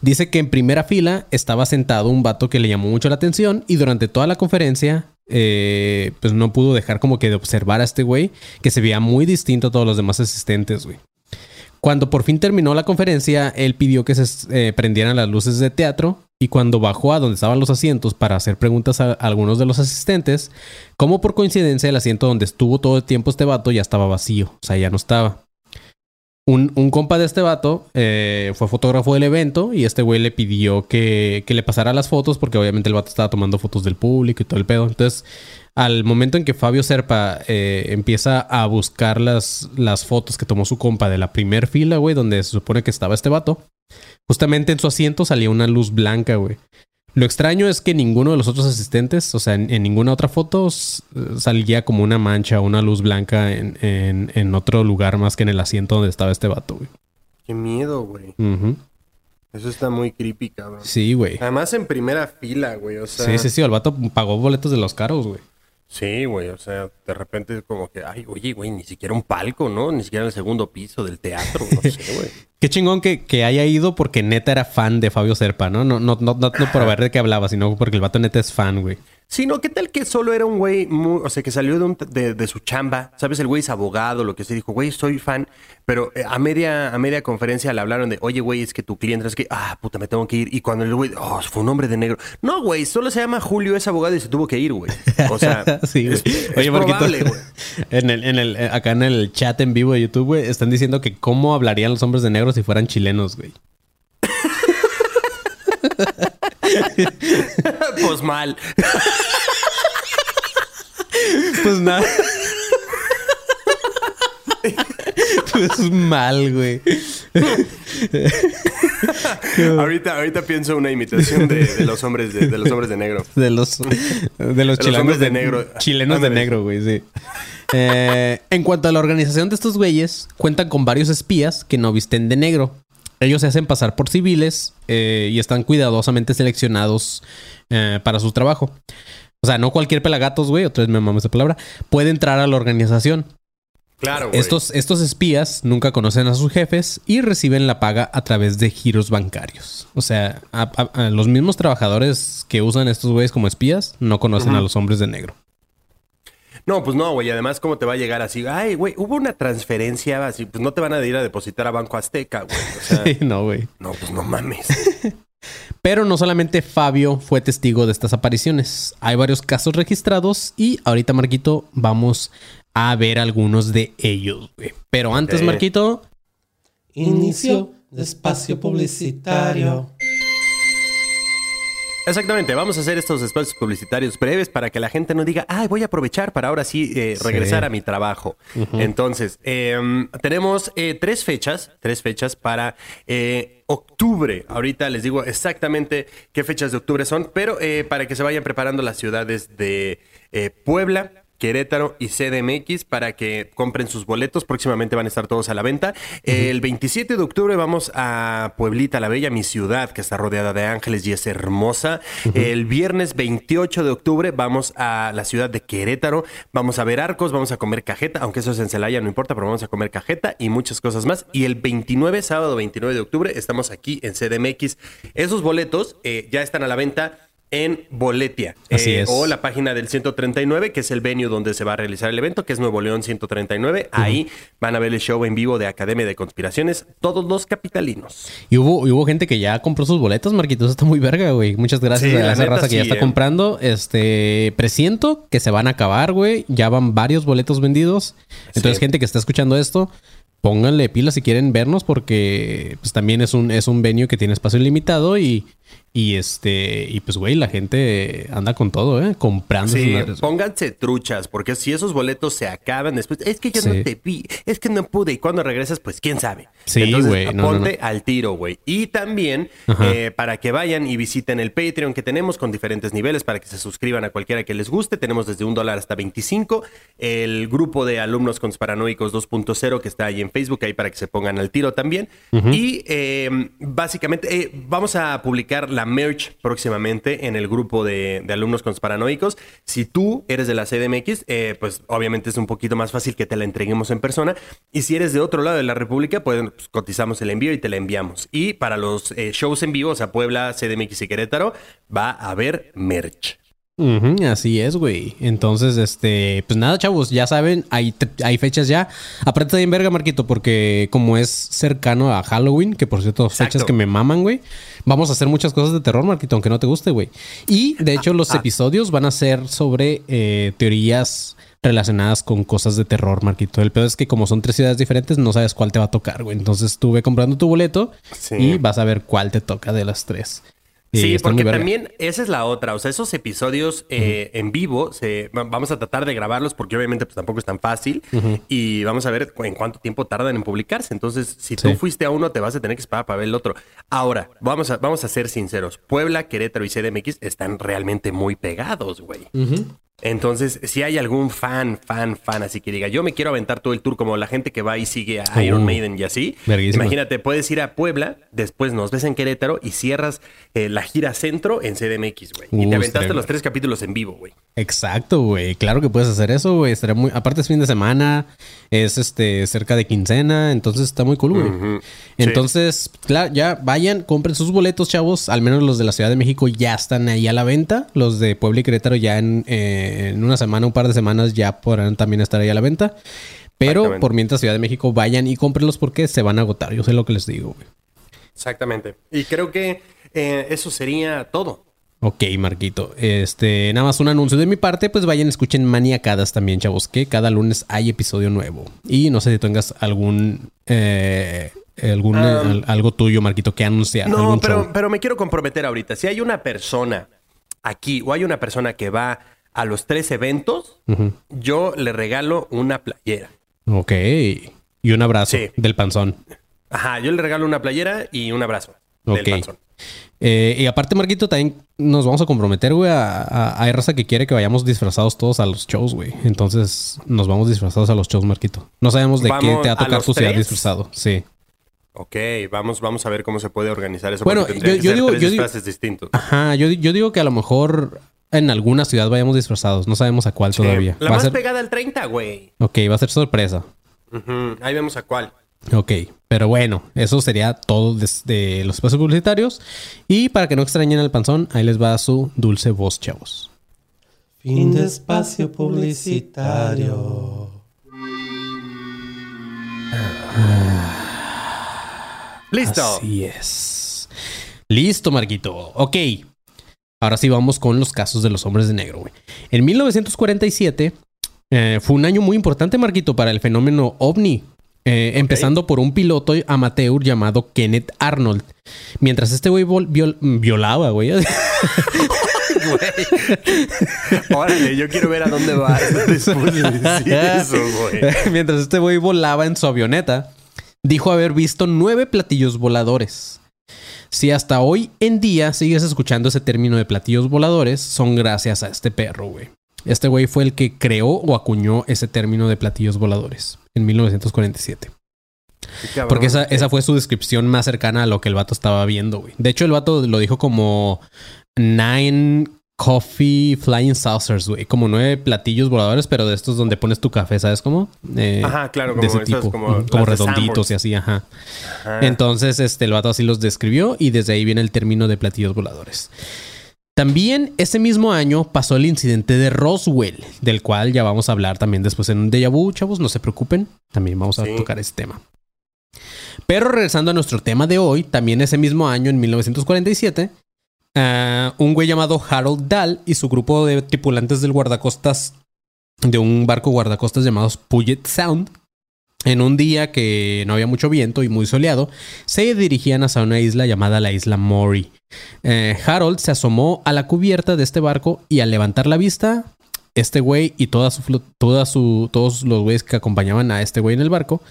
Dice que en primera fila estaba sentado un vato que le llamó mucho la atención y durante toda la conferencia eh, pues no pudo dejar como que de observar a este güey que se veía muy distinto a todos los demás asistentes, güey. Cuando por fin terminó la conferencia, él pidió que se eh, prendieran las luces de teatro y cuando bajó a donde estaban los asientos para hacer preguntas a, algunos de los asistentes, como por coincidencia el asiento donde estuvo todo el tiempo este vato ya estaba vacío, o sea, ya no estaba. Un, compa de este vato eh, fue fotógrafo del evento y este güey le pidió que, que, le pasara las fotos porque obviamente el vato estaba tomando fotos del público y todo el pedo. Entonces, al momento en que Fabio Serpa eh, empieza a buscar las, las fotos que tomó su compa de la primer fila, güey, donde se supone que estaba este vato, justamente en su asiento salía una luz blanca, güey. Lo extraño es que ninguno de los otros asistentes, o sea, en, ninguna otra foto salía como una mancha o una luz blanca en, otro lugar más que en el asiento donde estaba este vato, güey. Qué miedo, güey. Eso está muy creepy, cabrón. Sí, güey. Además en primera fila, güey. O sea... Sí, sí, sí. El vato pagó boletos de los caros, güey. Sí, güey. O sea, de repente es como que, ay, oye, güey, ni siquiera un palco, ¿no? Ni siquiera en el segundo piso del teatro. No sé, güey. qué chingón que, que, haya ido porque neta era fan de Fabio Serpa, ¿no? No, no, no, no, no por ver de qué hablaba, sino porque el vato neta es fan, güey. Sí, no, ¿qué tal que solo era un güey, o sea, que salió de, un, de, su chamba? ¿Sabes? El güey es abogado, lo que se dijo, güey, soy fan. Pero eh, a media, a media conferencia le hablaron de, oye, güey, es que tu cliente es que, ah, puta, me tengo que ir. Y cuando el güey, oh, fue un hombre de negro. No, güey, solo se llama Julio, es abogado y se tuvo que ir, güey. O sea, sí, es, oye, probable, güey. En el, en el, acá en el chat en vivo de YouTube, güey, están diciendo que cómo hablarían los hombres de negro si fueran chilenos, güey. pues mal. Pues nada. Pues mal, güey. ahorita, ahorita pienso una imitación de, los hombres de, los hombres de negro. De los, de los chilenos de, negro. Chilenos de negro, güey, sí. Eh, en cuanto a la organización de estos güeyes, cuentan con varios espías que no visten de negro. Ellos se hacen pasar por civiles eh, y están cuidadosamente seleccionados eh, para su trabajo. O sea, no cualquier pelagatos, güey, otra vez me mames esa palabra, puede entrar a la organización. Claro, güey. Estos, estos espías nunca conocen a sus jefes y reciben la paga a través de giros bancarios. O sea, los mismos trabajadores que usan estos güeyes como espías no conocen a los hombres de negro. No, pues no, güey. Además, ¿cómo te va a llegar así? Ay, güey, hubo una transferencia así. Pues no te van a ir a depositar a Banco Azteca, güey. O sea, sí, no, güey. No, pues no mames. Pero no solamente Fabio fue testigo de estas apariciones. Hay varios casos registrados y ahorita, Marquito, vamos a ver algunos de ellos. Pero antes, Marquito... Inicio de espacio publicitario. Exactamente, vamos a hacer estos espacios publicitarios breves para que la gente no diga, ay, voy a aprovechar para ahora sí eh, regresar a mi trabajo. Entonces, em, tenemos eh, tres fechas, tres fechas para eh, octubre. Ahorita les digo exactamente qué fechas de octubre son, pero para que se vayan preparando las ciudades de Puebla, Querétaro y CDMX para que compren sus boletos. Próximamente van a estar todos a la venta. El 27 de octubre vamos a Pueblita la Bella, mi ciudad, que está rodeada de ángeles y es hermosa. El viernes 28 de octubre vamos a la ciudad de Querétaro. Vamos a ver arcos, vamos a comer cajeta, aunque eso es en Celaya, no importa, pero vamos a comer cajeta y muchas cosas más. Y el 29, sábado 29 de octubre, estamos aquí en CDMX. Esos boletos eh, ya están a la venta en Boletia. Así eh, es. O la página del 139, que es el venue donde se va a realizar el evento, que es Nuevo León 139. Ahí van a ver el show en vivo de Academia de Conspiraciones, todos los capitalinos. Y hubo, hubo gente que ya compró sus boletos, Marquitos. Está muy verga, güey. Muchas gracias a esa raza que ya está eh. comprando. Este, presiento que se van a acabar, güey. Ya van varios boletos vendidos. Entonces, gente que está escuchando esto, pónganle pilas si quieren vernos porque pues también es un, es un venue que tiene espacio ilimitado y y este, y pues, güey, la gente anda con todo, ¿eh? Comprando. Sí, pónganse truchas, porque si esos boletos se acaban después, es que yo no te vi, es que no pude, y cuando regresas, pues quién sabe. Sí, güey. ponte al tiro, güey. Y también eh, para que vayan y visiten el Patreon que tenemos con diferentes niveles, para que se suscriban a cualquiera que les guste. Tenemos desde un dólar hasta 25. El grupo de alumnos con paranoicos 2.0 que está ahí en Facebook, ahí para que se pongan al tiro también. Y eh, básicamente eh, vamos a publicar la merch próximamente en el grupo de, alumnos paranoicos. Si tú eres de la CDMX, eh, pues obviamente es un poquito más fácil que te la entreguemos en persona. Y si eres de otro lado de la República, pues, cotizamos el envío y te la enviamos. Y para los eh, shows en vivo, o sea, Puebla, CDMX y Querétaro, va a haber merch así es, güey. Entonces, este, pues nada, chavos, ya saben, hay, hay fechas ya. Aparte en verga, Marquito, porque como es cercano a Halloween, que por cierto, fechas que me maman, güey. Vamos a hacer muchas cosas de terror, Marquito, aunque no te guste, güey. Y de hecho, los ah. episodios van a ser sobre eh, teorías relacionadas con cosas de terror, Marquito. El peor es que como son tres ciudades diferentes, no sabes cuál te va a tocar, güey. Entonces estuve comprando tu boleto y vas a ver cuál te toca de las tres. Sí, porque también esa es la otra. O sea, esos episodios eh, en vivo, se, vamos a tratar de grabarlos porque obviamente pues, tampoco es tan fácil. Y vamos a ver en cuánto tiempo tardan en publicarse. Entonces, si tú fuiste a uno, te vas a tener que esperar para ver el otro. Ahora, vamos a, vamos a ser sinceros. Puebla, Querétaro y CDMX están realmente muy pegados, güey. Entonces, si hay algún fan, fan, fan, así que diga, yo me quiero aventar todo el tour como la gente que va y sigue a Iron Uh, Maiden y así. Imagínate, puedes ir a Puebla, después nos ves en Querétaro y cierras eh, la gira centro en CDMX, güey. y Uh, te aventaste los tres capítulos en vivo, güey. Exacto, güey. Claro que puedes hacer eso, güey. Estaría muy. Aparte es fin de semana, es este cerca de quincena, entonces está muy cool, güey. Entonces, claro, ya vayan, compren sus boletos, chavos. Al menos los de la Ciudad de México ya están ahí a la venta. Los de Puebla y Querétaro ya en, eh, en una semana, un par de semanas ya podrán también estar ahí a la venta. Pero por mientras Ciudad de México vayan y cómprenlos porque se van a agotar. Yo sé lo que les digo, güey. Exactamente. Y creo que eh, eso sería todo. Ok, Marquito. Este, nada más un anuncio de mi parte, pues vayan, escuchen Maniacadas también, chavos, que cada lunes hay episodio nuevo. Y no sé si tengas algún eh, algún al- algo tuyo, Marquito, que anunciar. No, pero, show. pero me quiero comprometer ahorita. Si hay una persona aquí o hay una persona que va a los tres eventos, yo le regalo una playera. Ok. Y un abrazo Sí. del panzón. Ajá, yo le regalo una playera y un abrazo Ok. del panzón. Eh, y aparte, Marquito, también nos vamos a comprometer, güey, a, a- hay raza que quiere que vayamos disfrazados todos a los shows, güey. Entonces, nos vamos disfrazados a los shows, Marquito. No sabemos de qué ¿Vamos te va a tocar tu ciudad disfrazado. Sí. Ok, vamos, vamos a ver cómo se puede organizar eso. Bueno, yo- digo- tres yo digo- distintos. Ajá, yo, yo digo que a lo mejor en alguna ciudad vayamos disfrazados. No sabemos a cuál todavía. La Va más ser, pegada al 30, güey. ok, va a ser sorpresa. Ahí vemos a cuál. Ok, pero bueno, eso sería todo desde los espacios publicitarios. Y para que no extrañen al panzón, ahí les va su dulce voz, chavos. Fin de espacio publicitario. ¡Listo! Así es. Listo, Marquito. Ok. Ahora sí vamos con los casos de los hombres de negro, güey. En 1947 eh, fue un año muy importante, Marquito, para el fenómeno ovni. Eh, Empezando por un piloto amateur llamado Kenneth Arnold. Mientras este güey viol- violaba, güey. Órale, yo quiero ver a dónde va después de decir eso, güey. Mientras este güey volaba en su avioneta, dijo haber visto nueve platillos voladores. Si hasta hoy en día sigues escuchando ese término de platillos voladores, son gracias a este perro, güey. Este güey fue el que creó o acuñó ese término de platillos voladores en 1947. Qué cabrón. Porque esa, esa fue su descripción más cercana a lo que el vato estaba viendo, güey. De hecho, el vato lo dijo como nine coffee flying saucers, güey. Como nueve platillos voladores, pero de estos donde pones tu café, ¿sabes cómo? Eh, Ajá, claro, de como ese esas, tipo. como de redonditos y así, ajá. Ajá. Entonces, este, el vato así los describió y desde ahí viene el término de platillos voladores. También ese mismo año pasó el incidente de Roswell, del cual ya vamos a hablar también después en un déjà vu, chavos, no se preocupen, también vamos a Sí. tocar ese tema. Pero regresando a nuestro tema de hoy, también ese mismo año, en 1947, ah, un güey llamado Harold Dahl y su grupo de tripulantes del guardacostas, de un barco guardacostas llamados Puget Sound, en un día que no había mucho viento y muy soleado, se dirigían hacia una isla llamada la isla Maury. Eh, Harold se asomó a la cubierta de este barco y al levantar la vista, este güey y toda su, toda su, todos los güeyes que acompañaban a este güey en el barco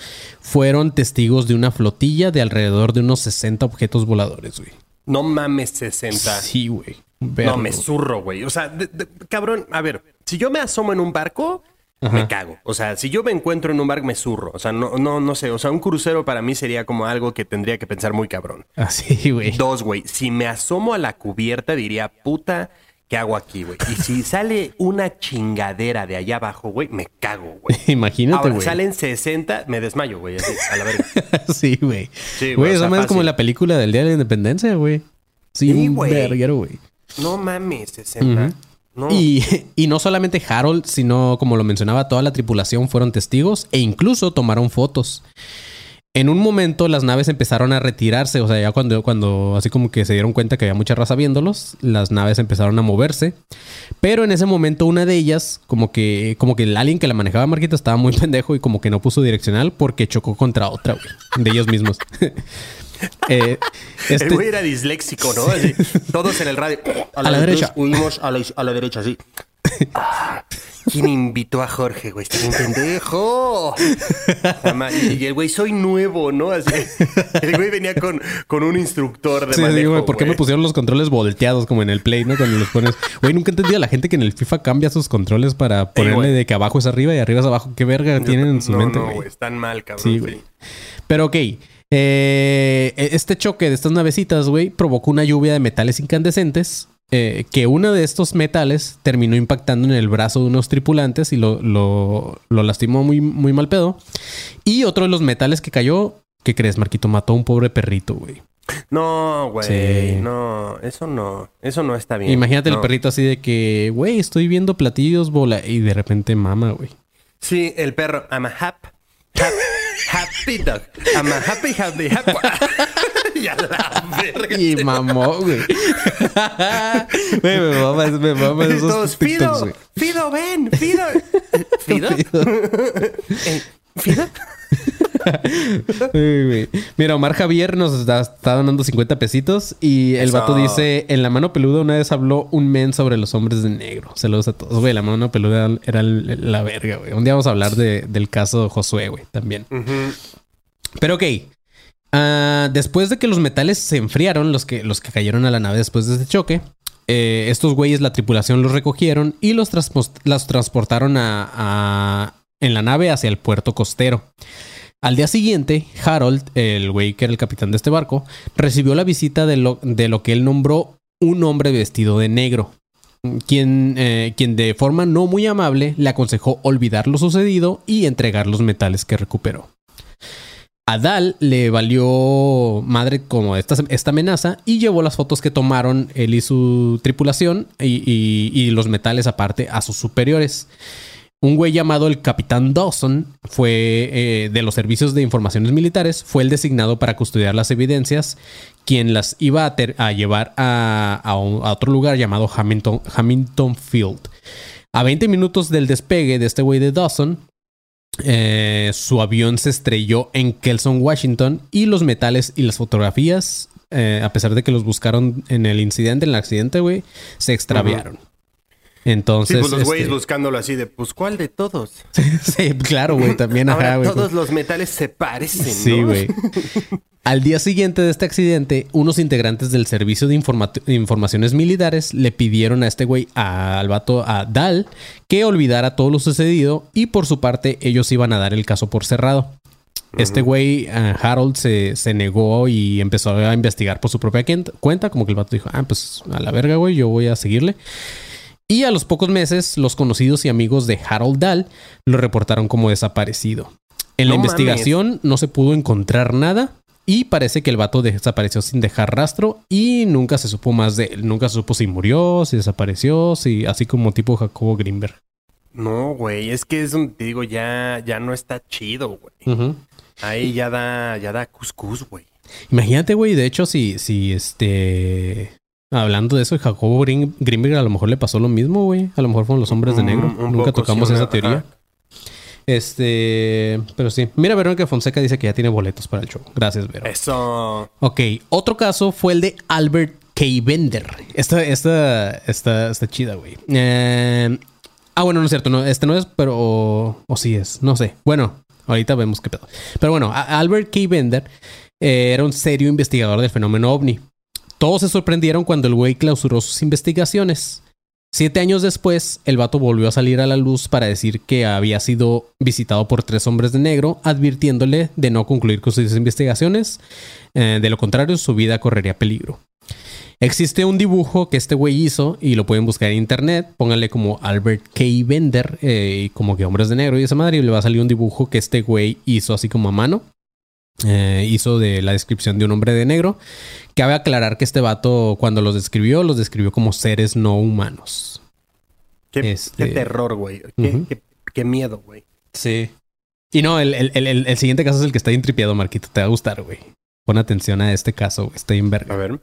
fueron testigos de una flotilla de alrededor de unos 60 objetos voladores, güey. No mames 60. Sí, güey. no, me zurro, güey. O sea, de- de- cabrón, a ver, si yo me asomo en un barco, Ajá. me cago. O sea, si yo me encuentro en un barco, me zurro. O sea, no, no, no sé. O sea, un crucero para mí sería como algo que tendría que pensar muy cabrón. Así, güey. Dos, güey. Si me asomo a la cubierta, diría, puta, ¿qué hago aquí, güey? Y si sale una chingadera de allá abajo, güey, me cago, güey. Imagínate, güey. salen 60, me desmayo, güey, así, a la verga. sí, güey. Sí, güey, eso más es como fácil. la película del Día de la Independencia, güey. Sí, Sí, un güey. verguero, güey. No mames, 60. No. Y, y no solamente Harold, sino como lo mencionaba, toda la tripulación fueron testigos e incluso tomaron fotos. En un momento las naves empezaron a retirarse, o sea, ya cuando, cuando así como que se dieron cuenta que había mucha raza viéndolos, las naves empezaron a moverse. Pero en ese momento una de ellas, como que, como que el alien que la manejaba Marquita estaba muy pendejo y como que no puso direccional porque chocó contra otra, güey, de ellos mismos. Eh, El este- güey era disléxico, ¿no? Así, todos en el radio. A la derecha. Huimos a la, a la derecha, sí. ¿Quién invitó a Jorge, güey? Está bien pendejo. Y el güey, soy nuevo, ¿no? Así. El güey venía con, con un instructor de Sí, manejo, digo, güey, ¿por qué me pusieron los controles volteados como en el Play, no? Cuando los pones. Güey, nunca entendí a la gente que en el FIFA cambia sus controles para ponerle de que abajo es arriba y arriba es abajo. ¿Qué verga tienen en su no, mente, no, güey? güey? Están mal, cabrón. Sí, güey. Pero ok. eh, este choque de estas navecitas, güey, provocó una lluvia de metales incandescentes. Eh, que uno de estos metales terminó impactando en el brazo de unos tripulantes y lo, lo- lo lastimó muy, muy mal pedo. Y otro de los metales que cayó, ¿qué crees, Marquito? Mató a un pobre perrito, güey. No, güey. Sí. No, eso no. Eso no está bien. Imagínate el perrito así de que, güey, estoy viendo platillos bola y de repente mama, güey. Sí, el perro. I'm a hap, hap, happy dog. I'm a happy, happy, happy. y a la verga. Y mamó, güey. Güey, me mama, me mama Y esos todos, TikToks, Fido, güey. Fido, ven, Fido. ¿Fido? Eh, ¿Fido? Güey. Mira, Omar Javier nos está, está donando 50 pesitos y el Eso. vato dice, en la mano peluda una vez habló un men sobre los hombres de negro. Saludos a todos, güey. La mano peluda era el- la verga, güey. Un día vamos a hablar de- del caso Josué, güey, también. Pero ok. Ah, después de que los metales se enfriaron, los que, los que cayeron a la nave después de este choque, eh, estos güeyes, la tripulación los recogieron y los, transportaron a- en la nave hacia el puerto costero. Al día siguiente, Harold, el güey que era el capitán de este barco, recibió la visita de lo, de lo que él nombró un hombre vestido de negro, quien, eh, quien de forma no muy amable le aconsejó olvidar lo sucedido y entregar los metales que recuperó. A Dal le valió madre como esta, esta amenaza y llevó las fotos que tomaron él y su tripulación y, los metales aparte a sus superiores. Un güey llamado el Capitán Dawson fue eh, de los servicios de informaciones militares, fue el designado para custodiar las evidencias, quien las iba a, ter- a llevar a, a un- a otro lugar llamado Hamilton, Hamilton Field. A 20 minutos del despegue de este güey de Dawson, eh, su avión se estrelló en Kelson, Washington, y los metales y las fotografías, eh, a pesar de que los buscaron en el incidente, en el accidente, güey, se extraviaron. Entonces, pues los güeyes este- buscándolo así de, pues, ¿cuál de todos? sí, claro, güey, también, Ahora ajá, güey. todos los metales se parecen, Sí, ¿no? güey. Al día siguiente de este accidente, unos integrantes del Servicio de Informa- Informaciones Militares le pidieron a este güey, a- al vato, a Dal, que olvidara todo lo sucedido y por su parte ellos iban a dar el caso por cerrado. Este güey, eh, Harold, se, se negó y empezó a investigar por su propia cuenta, como que el vato dijo, ah, pues a la verga, güey, yo voy a seguirle. Y a los pocos meses, los conocidos y amigos de Harold Dahl lo reportaron como desaparecido. En la No investigación no se pudo encontrar nada y parece que el vato desapareció sin dejar rastro y nunca se supo más de él. Nunca se supo si murió, si desapareció, si así como tipo Jacobo Greenberg. No, güey, es que es un, te digo, ya, ya no está chido, güey. Ahí ya da, ya da cuscús, güey. Imagínate, güey, de hecho, si, si este... Hablando de eso, Jacobo Green- Greenberg a lo mejor le pasó lo mismo, güey. A lo mejor fueron los hombres de Un- negro. un Nunca poco, tocamos sí, esa teoría. ajá. Este, pero sí. Mira, Verónica Fonseca dice que ya tiene boletos para el show. Gracias, Vero. Eso. Ok, otro caso fue el de Albert K. Bender. Esta, esta, esta, está chida, güey. Eh, ah, bueno, no es cierto. No, este no es, pero... O, o sí es. No sé. Bueno, ahorita vemos qué pedo. Pero bueno, Albert K. Bender eh, era un serio investigador del fenómeno ovni. Todos se sorprendieron cuando el güey clausuró sus investigaciones. Siete años después, el vato volvió a salir a la luz para decir que había sido visitado por tres hombres de negro, advirtiéndole de no concluir con sus investigaciones. Eh, de lo contrario, su vida correría peligro. Existe un dibujo que este güey hizo y lo pueden buscar en internet. Pónganle como Albert K. Bender eh, como que hombres de negro y esa madre. Y le va a salir un dibujo que este güey hizo así como a mano. Eh, hizo de la descripción de un hombre de negro. Cabe aclarar que este vato, cuando los describió, los describió como seres no humanos. Qué, Este- qué terror, güey. Qué, Ujú. qué- qué miedo, güey. Sí. Y no, el, el- el- siguiente caso es el que está intripiado, Marquito. Te va a gustar, güey. Pon atención a este caso, güey. Está verga. A ver.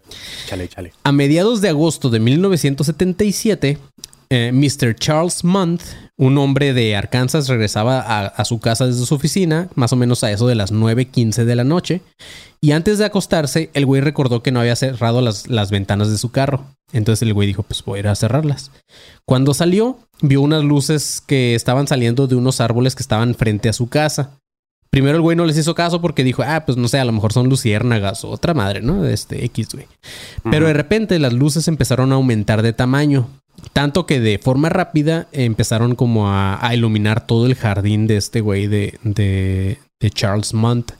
Chale, chale. A mediados de agosto de 1977, eh, Mr. Charles Month, un hombre de Arkansas, regresaba a, a su casa desde su oficina, más o menos a eso de las 9.15 de la noche. Y antes de acostarse, el güey recordó que no había cerrado las, las ventanas de su carro. Entonces el güey dijo, pues voy a ir a cerrarlas. Cuando salió, vio unas luces que estaban saliendo de unos árboles que estaban frente a su casa. Primero el güey no les hizo caso porque dijo, ah, pues no sé, a lo mejor son luciérnagas o otra madre, ¿no? Este X, güey. Pero de repente las luces empezaron a aumentar de tamaño. Tanto que de forma rápida empezaron como a, a iluminar todo el jardín de este güey de, de, de Charles Montt.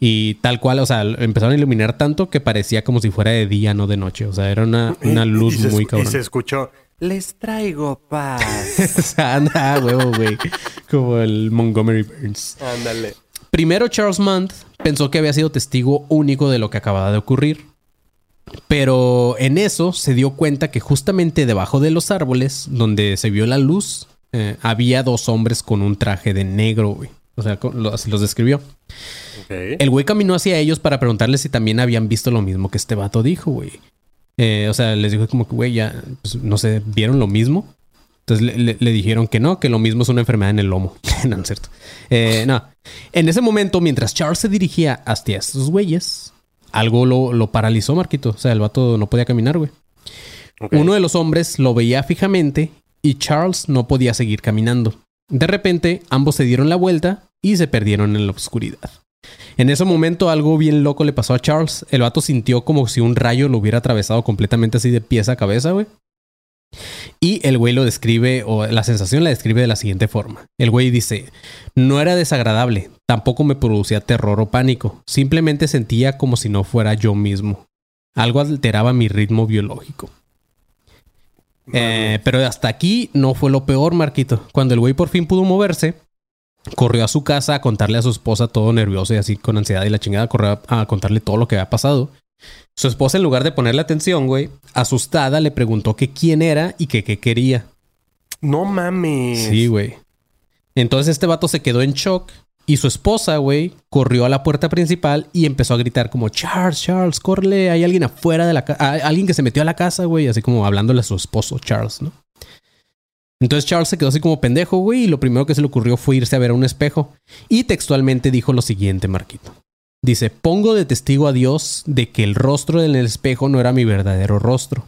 Y tal cual, o sea, empezaron a iluminar tanto que parecía como si fuera de día, no de noche. O sea, era una, una Y- luz y muy Y cabrón. se escuchó, les traigo paz. o sea, anda, ah, huevo, güey. Como el Montgomery Burns. Ándale. Primero Charles Month pensó que había sido testigo único de lo que acababa de ocurrir. Pero en eso se dio cuenta que justamente debajo de los árboles, donde se vio la luz, eh, había dos hombres con un traje de negro, güey. O sea, lo- así los describió. El güey caminó hacia ellos para preguntarles si también habían visto lo mismo que este vato dijo, güey. Eh, o sea, les dijo como que, güey, ya, pues, no sé, ¿vieron lo mismo? Entonces le, le- le dijeron que no, que lo mismo es una enfermedad en el lomo. no, no es cierto. Eh, no. En ese momento, mientras Charles se dirigía hacia estos güeyes, algo lo, lo paralizó, Marquito. O sea, el vato no podía caminar, güey. Uno de los hombres lo veía fijamente y Charles no podía seguir caminando. De repente, ambos se dieron la vuelta y se perdieron en la oscuridad. En ese momento algo bien loco le pasó a Charles. El vato sintió como si un rayo lo hubiera atravesado completamente así de pies a cabeza, güey. Y el güey lo describe, o la sensación la describe de la siguiente forma. El güey dice, no era desagradable, tampoco me producía terror o pánico, simplemente sentía como si no fuera yo mismo. Algo alteraba mi ritmo biológico. Eh, pero hasta aquí no fue lo peor, Marquito. Cuando el güey por fin pudo moverse, corrió a su casa a contarle a su esposa todo nervioso y así con ansiedad y la chingada, corrió a, a contarle todo lo que había pasado. Su esposa, en lugar de ponerle atención, güey, asustada, le preguntó que quién era y que qué quería. No mames. Sí, güey. Entonces este vato se quedó en shock y su esposa, güey, corrió a la puerta principal y empezó a gritar como, Charles, Charles, corre, hay alguien afuera de la casa, alguien que se metió a la casa, güey, así como hablándole a su esposo, Charles, ¿no? Entonces Charles se quedó así como pendejo, güey, y lo primero que se le ocurrió fue irse a ver a un espejo. Y textualmente dijo lo siguiente, Marquito. Dice, pongo de testigo a Dios de que el rostro en el espejo no era mi verdadero rostro.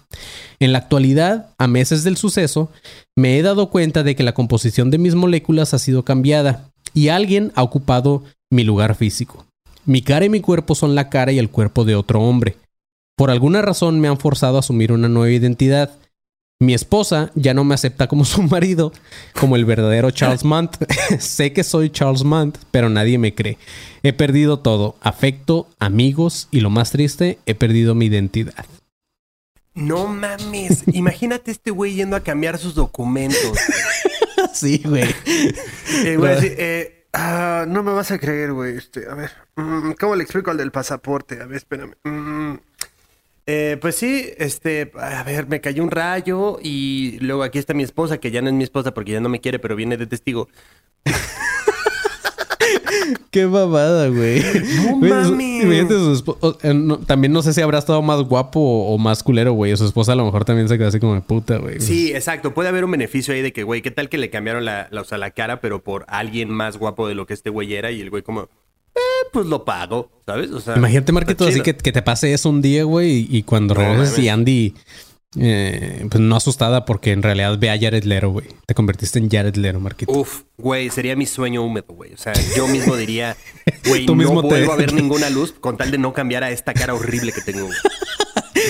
En la actualidad, a meses del suceso, me he dado cuenta de que la composición de mis moléculas ha sido cambiada y alguien ha ocupado mi lugar físico. Mi cara y mi cuerpo son la cara y el cuerpo de otro hombre. Por alguna razón me han forzado a asumir una nueva identidad. Mi esposa ya no me acepta como su marido, como el verdadero Charles Mant. sé que soy Charles Mant, pero nadie me cree. He perdido todo, afecto, amigos y lo más triste, he perdido mi identidad. No mames. Imagínate este güey yendo a cambiar sus documentos. sí, güey. Eh, güey, así, eh, ah, no me vas a creer, güey. Este, a ver, mm, ¿cómo le explico al del pasaporte? A ver, espérame. Eh, pues sí, este, a ver, me cayó un rayo y luego aquí está mi esposa, que ya no es mi esposa porque ya no me quiere, pero viene de testigo. Qué babada, güey. No Güey, mames. su eh, también no sé si habrá estado más guapo o, o más culero, güey. Su esposa a lo mejor también se quedó así como de puta, güey. Sí, exacto. Puede haber un beneficio ahí de que, güey, ¿qué tal que le cambiaron la, la, o sea, la cara, pero por alguien más guapo de lo que este güey era? Y el güey como, eh, pues lo pago, ¿sabes? O sea, Imagínate, Marquito, así que, te pase eso un día, güey, y, y cuando No, regreses y Andy, eh, pues no asustada porque en realidad ve a Jared Lero, güey. Te convertiste en Jared Lero, Marquito. Uf, güey, sería mi sueño húmedo, güey. O sea, yo mismo diría, güey, no mismo te- vuelvo a ver ninguna luz con tal de no cambiar a esta cara horrible que tengo. güey.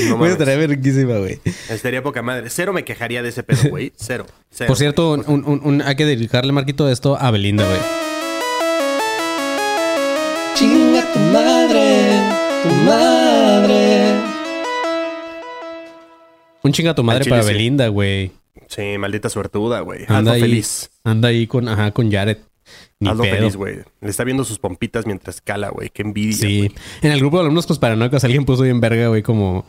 No Güey, mames. estaría verguísima, güey. Estaría poca madre. Cero me quejaría de ese pedo, güey. Cero. Cero. Por cierto, un- un- un- hay que dedicarle, Marquito, esto a Belinda, güey. Un chinga tu madre para sí. Belinda, güey. Sí, maldita suertuda, güey. Anda ahí, feliz. anda ahí con, ajá, con Jared. Ni Hazlo pedo. feliz, güey. Le está viendo sus pompitas mientras cala, güey. Qué envidia. Sí. En el grupo de alumnos conspiranoicos alguien puso bien verga, güey, como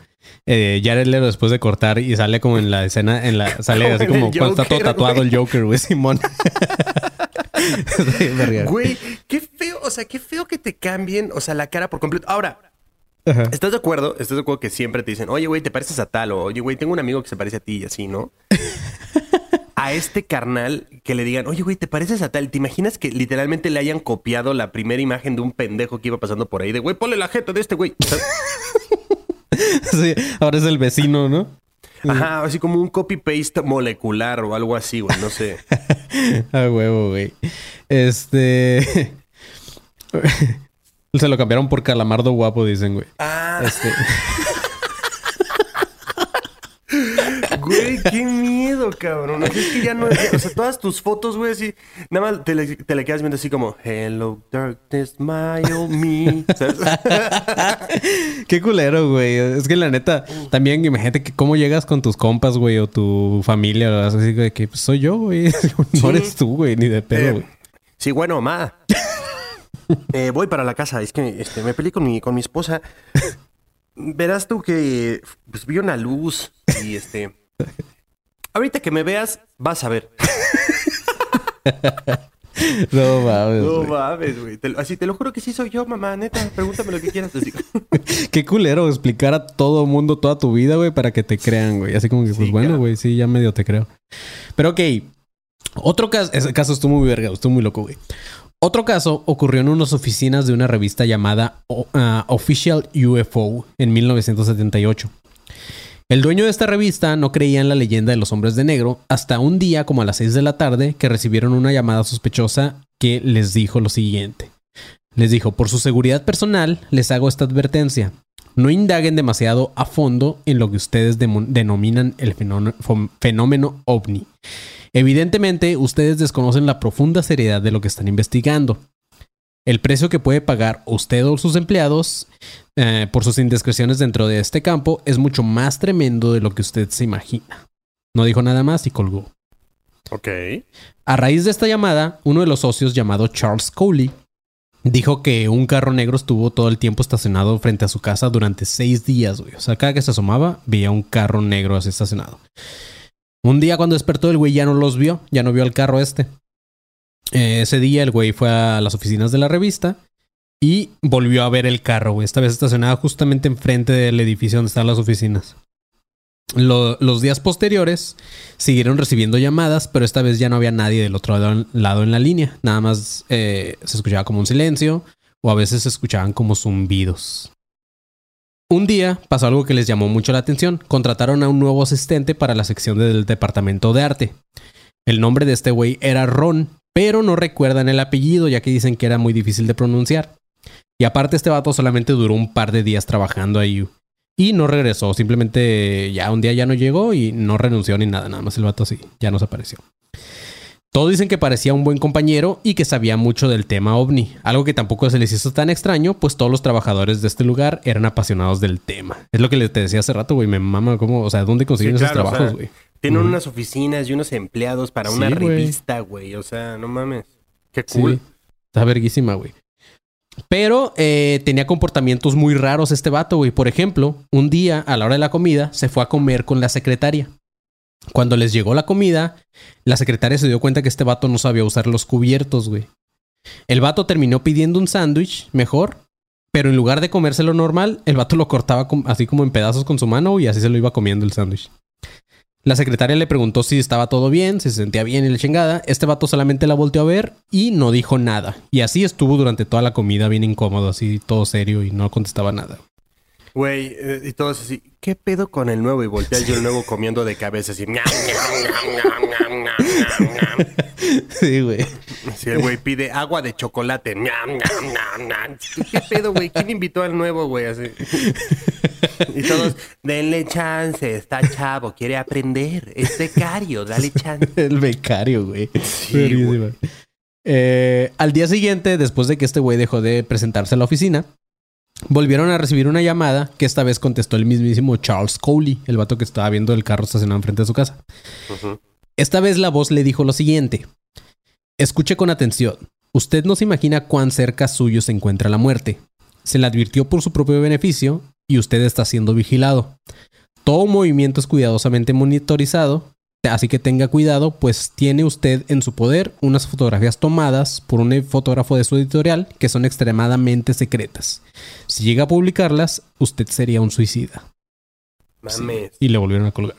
eh, Jared Leto después de cortar y sale como en la escena, en la, sale Como así como el cuando está todo Joker, tatuado el Joker, güey, Simón. Güey, qué feo, o sea, qué feo que te cambien, o sea, la cara por completo. Ahora, Ajá. ¿estás de acuerdo? ¿Estás de acuerdo que siempre te dicen, oye, güey, te pareces a tal, o oye, güey, tengo un amigo que se parece a ti y así, ¿no? a este carnal que le digan, oye, güey, ¿te pareces a tal? ¿Te imaginas que literalmente le hayan copiado la primera imagen de un pendejo que iba pasando por ahí? De, güey, ponle la jeta de este güey. Sí, ahora es el vecino, ¿no? Ajá, así como un copy-paste molecular o algo así, güey, no sé. A huevo, güey. Este. Se lo cambiaron por calamardo guapo, dicen, güey. Ah, Este. güey, qué miedo, cabrón. Es que ya no. O sea, todas tus fotos, güey, así... Nada más te le, te le quedas viendo así como... Hello, darkness, my old me. ¿Sabes? Qué culero, güey. Es que la neta, también imagínate que cómo llegas con tus compas, güey, o tu familia, o así de que pues, soy yo, güey. No eres tú, güey, ni de pedo, Eh, güey. sí, bueno, ma. Eh, voy para la casa. Es que este, me peleé con mi, con mi esposa. Verás tú que pues, vi una luz y este... Ahorita que me veas, vas a ver. No mames. No mames, güey. Así te lo juro que sí soy yo, mamá. Neta, pregúntame lo que quieras. Así. Qué culero explicar a todo mundo toda tu vida, güey, para que te crean, güey. Así como que, pues bueno, güey, sí, ya medio te creo. Pero ok. Otro caso, ese caso estuvo muy verga, estuvo muy loco, güey. Otro caso ocurrió en unas oficinas de una revista llamada ah, Official UFO en 1978. El dueño de esta revista no creía en la leyenda de los hombres de negro hasta un día como a las 6 de la tarde que recibieron una llamada sospechosa que les dijo lo siguiente. Les dijo, por su seguridad personal, les hago esta advertencia. No indaguen demasiado a fondo en lo que ustedes denominan el fenómeno ovni. Evidentemente, ustedes desconocen la profunda seriedad de lo que están investigando. El precio que puede pagar usted o sus empleados eh, por sus indiscreciones dentro de este campo es mucho más tremendo de lo que usted se imagina. No dijo nada más y colgó. ok. A raíz de esta llamada, uno de los socios llamado Charles Coley dijo que un carro negro estuvo todo el tiempo estacionado frente a su casa durante seis días, güey. O sea, cada que se asomaba, veía un carro negro así estacionado. Un día cuando despertó, el güey ya no los vio, ya no vio al carro este. Eh, ese día el güey fue a las oficinas de la revista y volvió a ver el carro, güey. Esta vez estacionado justamente enfrente del edificio donde están las oficinas. Lo- los días posteriores siguieron recibiendo llamadas, pero esta vez ya no había nadie del otro lado, lado en la línea. Nada más eh, se escuchaba como un silencio o a veces se escuchaban como zumbidos. Un día pasó algo que les llamó mucho la atención. Contrataron a un nuevo asistente para la sección del departamento de arte. El nombre de este güey era Ron, pero no recuerdan el apellido ya que dicen que era muy difícil de pronunciar. Y aparte este vato solamente duró un par de días trabajando ahí y no regresó. Simplemente ya un día ya no llegó y no renunció ni nada. Nada más el vato así, ya no se apareció. Todos dicen que parecía un buen compañero y que sabía mucho del tema ovni. Algo que tampoco se les hizo tan extraño, pues todos los trabajadores de este lugar eran apasionados del tema. Es lo que te decía hace rato, güey. Me mama cómo, o sea, ¿dónde consiguen Sí, esos claro, o trabajos, sea, güey? Tienen unas oficinas y unos empleados para una Sí, revista, güey. O sea, no mames. Qué Sí. cool. Está verguísima, güey. Pero eh, tenía comportamientos muy raros este vato, güey. Por ejemplo, un día a la hora de la comida se fue a comer con la secretaria. Cuando les llegó la comida, la secretaria se dio cuenta que este vato no sabía usar los cubiertos, güey. El vato terminó pidiendo un sándwich, mejor, pero en lugar de comérselo normal, el vato lo cortaba así como en pedazos con su mano y así se lo iba comiendo el sándwich. La secretaria le preguntó si estaba todo bien, si se sentía bien y la chingada. Este vato solamente la volteó a ver y no dijo nada. Y así estuvo durante toda la comida, bien incómodo, así todo serio y no contestaba nada. Güey, eh, y todos así, ¿qué pedo con el nuevo? Y voltea yo el nuevo comiendo de cabeza así. ñam, ñam, ñam, ñam, ñam, ñam, ñam. Sí, güey. Así el güey pide agua de chocolate. ñam, ñam, ñam, ñam. ¿Qué pedo, güey? ¿Quién invitó al nuevo, güey? Así. Y todos, denle chance, está chavo, quiere aprender. Es becario, dale chance. El becario, güey. Sí. Eh, al día siguiente, después de que este güey dejó de presentarse a la oficina, volvieron a recibir una llamada que esta vez contestó el mismísimo Charles Coley, el vato que estaba viendo el carro estacionado enfrente de su casa. Esta vez la voz le dijo lo siguiente. Escuche con atención. Usted no se imagina cuán cerca suyo se encuentra la muerte. Se le advirtió por su propio beneficio y usted está siendo vigilado. Todo movimiento es cuidadosamente monitorizado, así que tenga cuidado, pues tiene usted en su poder unas fotografías tomadas por un fotógrafo de su editorial que son extremadamente secretas. Si llega a publicarlas, usted sería un suicida. Sí. Y le volvieron a colgar.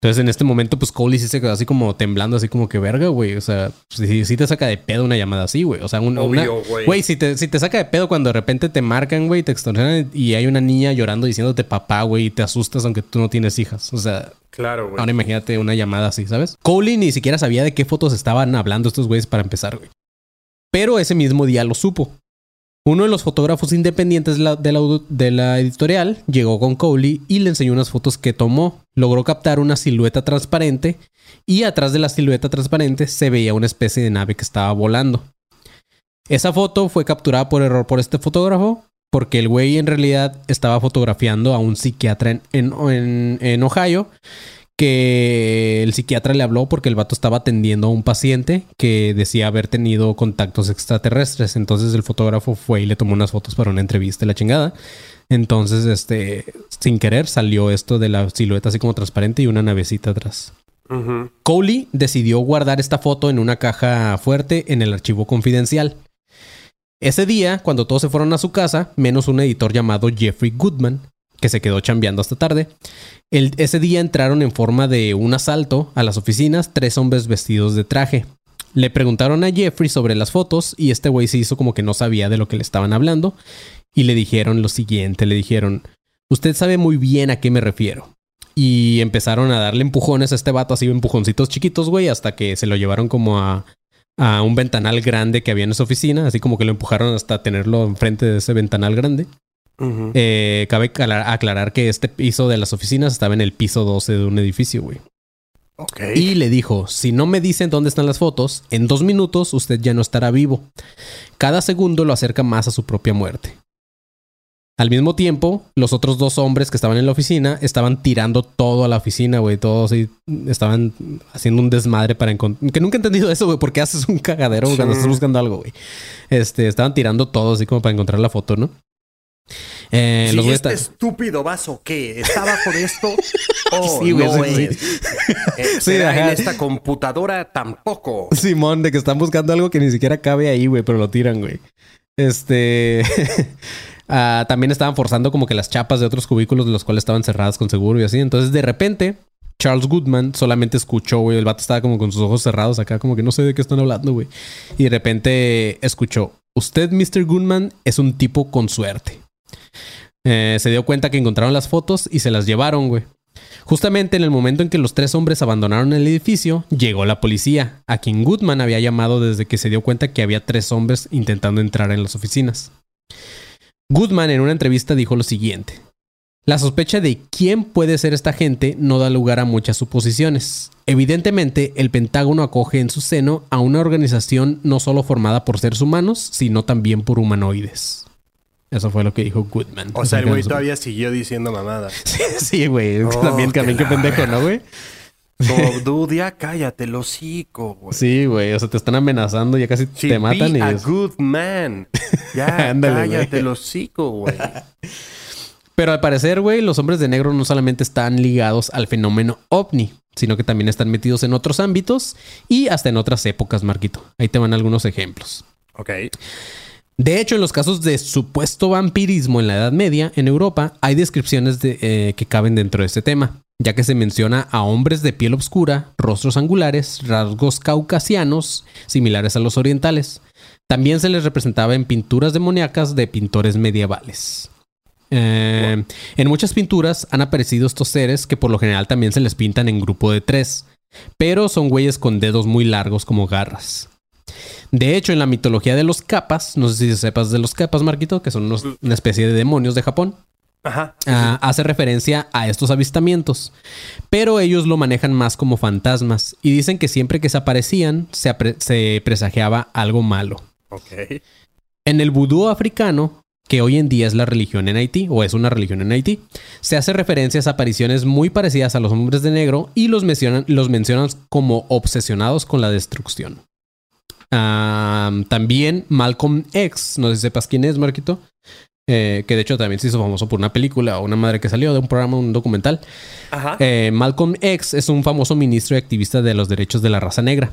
Entonces en este momento, pues Coley sí se quedó así como temblando, así como que verga, güey. O sea, sí, sí te saca de pedo una llamada así, güey. O sea, un- una. Obvio, güey. Güey, si te, si te saca de pedo cuando de repente te marcan, güey, te extorsionan y hay una niña llorando diciéndote papá, güey, y te asustas aunque tú no tienes hijas. O sea, Claro, güey. ahora imagínate una llamada así, ¿sabes? Coley ni siquiera sabía de qué fotos estaban hablando estos güeyes para empezar, güey. Pero ese mismo día lo supo. Uno de los fotógrafos independientes de la, editorial llegó con Coley y le enseñó unas fotos que tomó. Logró captar una silueta transparente y atrás de la silueta transparente se veía una especie de nave que estaba volando. Esa foto fue capturada por error por este fotógrafo porque el güey en realidad estaba fotografiando a un psiquiatra en- en Ohio que el psiquiatra le habló porque el vato estaba atendiendo a un paciente que decía haber tenido contactos extraterrestres. Entonces el fotógrafo fue y le tomó unas fotos para una entrevista y la chingada. Entonces, este, sin querer, salió esto de la silueta así como transparente y una navecita atrás. Coley decidió guardar esta foto en una caja fuerte en el archivo confidencial. Ese día, cuando todos se fueron a su casa, menos un editor llamado Jeffrey Goodman, que se quedó chambeando hasta tarde, el- ese día entraron en forma de un asalto a las oficinas tres hombres vestidos de traje. Le preguntaron a Jeffrey sobre las fotos y este güey se hizo como que no sabía de lo que le estaban hablando y le dijeron lo siguiente, le dijeron, usted sabe muy bien a qué me refiero. Y empezaron a darle empujones a este vato, así empujoncitos chiquitos, güey, hasta que se lo llevaron como a, a un ventanal grande que había en esa oficina, así como que lo empujaron hasta tenerlo enfrente de ese ventanal grande. Eh, cabe aclarar, que este piso de las oficinas estaba en el piso 12 de un edificio, güey. Ok. Y le dijo, si no me dicen dónde están las fotos, en dos minutos usted ya no estará vivo. Cada segundo lo acerca más a su propia muerte. Al mismo tiempo, los otros dos hombres que estaban en la oficina estaban tirando todo a la oficina, güey. Todos así, estaban haciendo un desmadre para encontrar... Que nunca he entendido eso, güey. ¿Por qué haces un cagadero Sí. cuando estás buscando algo, güey? Este, estaban tirando todo así como para encontrar la foto, ¿no? Eh, los este estúpido vaso que está bajo de esto, oh, Sí, güey, no sí, es. Eh, Sí, en esta computadora tampoco. Simón, de que están buscando algo que ni siquiera cabe ahí, güey, pero lo tiran, güey. Este. ah, también estaban forzando como que las chapas de otros cubículos de los cuales estaban cerradas con seguro y así. Entonces, de repente, Charles Goodman solamente escuchó, güey. El vato estaba como con sus ojos cerrados acá, como que no sé de qué están hablando, güey. Y de repente escuchó: Usted, Mr. Goodman, es un tipo con suerte. Eh, se dio cuenta que encontraron las fotos y se las llevaron, güey. Justamente en el momento en que los tres hombres abandonaron el edificio, llegó la policía, a quien Goodman había llamado desde que se dio cuenta que había tres hombres intentando entrar en las oficinas. Goodman en una entrevista dijo lo siguiente. La sospecha de quién puede ser esta gente no da lugar a muchas suposiciones. Evidentemente, el Pentágono acoge en su seno a una organización no solo formada por seres humanos, sino también por humanoides. Eso fue lo que dijo Goodman. O sea, el güey todavía siguió diciendo mamada. Sí, sí, güey. Oh, también, también qué pendejo, ¿no, güey? Como, dude, ya cállate, el hocico, güey. Sí, güey. O sea, te están amenazando, ya casi te matan be y a es- good man. Ya, Ándale, cállate, el hocico, güey. Pero al parecer, güey, los hombres de negro no solamente están ligados al fenómeno ovni, sino que también están metidos en otros ámbitos y hasta en otras épocas, Marquito. Ahí te van algunos ejemplos. Ok. De hecho, en los casos de supuesto vampirismo en la Edad Media, en Europa, hay descripciones de, eh, que caben dentro de este tema, ya que se menciona a hombres de piel oscura, rostros angulares, rasgos caucasianos, similares a los orientales. También se les representaba en pinturas demoníacas de pintores medievales. Eh, En muchas pinturas han aparecido estos seres que por lo general también se les pintan en grupo de tres, pero son güeyes con dedos muy largos como garras. De hecho, en la mitología de los capas, no sé si sepas de los capas, Marquito, que son unos- una especie de demonios de Japón, Ajá. ah, hace referencia a estos avistamientos. Pero ellos lo manejan más como fantasmas y dicen que siempre que se aparecían se, apre- se presagiaba algo malo. Ok. En el vudú africano, que hoy en día es la religión en Haití, o es una religión en Haití, se hace referencia a apariciones muy parecidas a los hombres de negro y los mencionan, los mencionan como obsesionados con la destrucción. También Malcolm X, no sé si sepas quién es, Marquito, eh, que de hecho también se hizo famoso por una película o una madre que salió de un programa, un documental. Ajá. Eh, Malcolm X es un famoso ministro y activista de los derechos de la raza negra.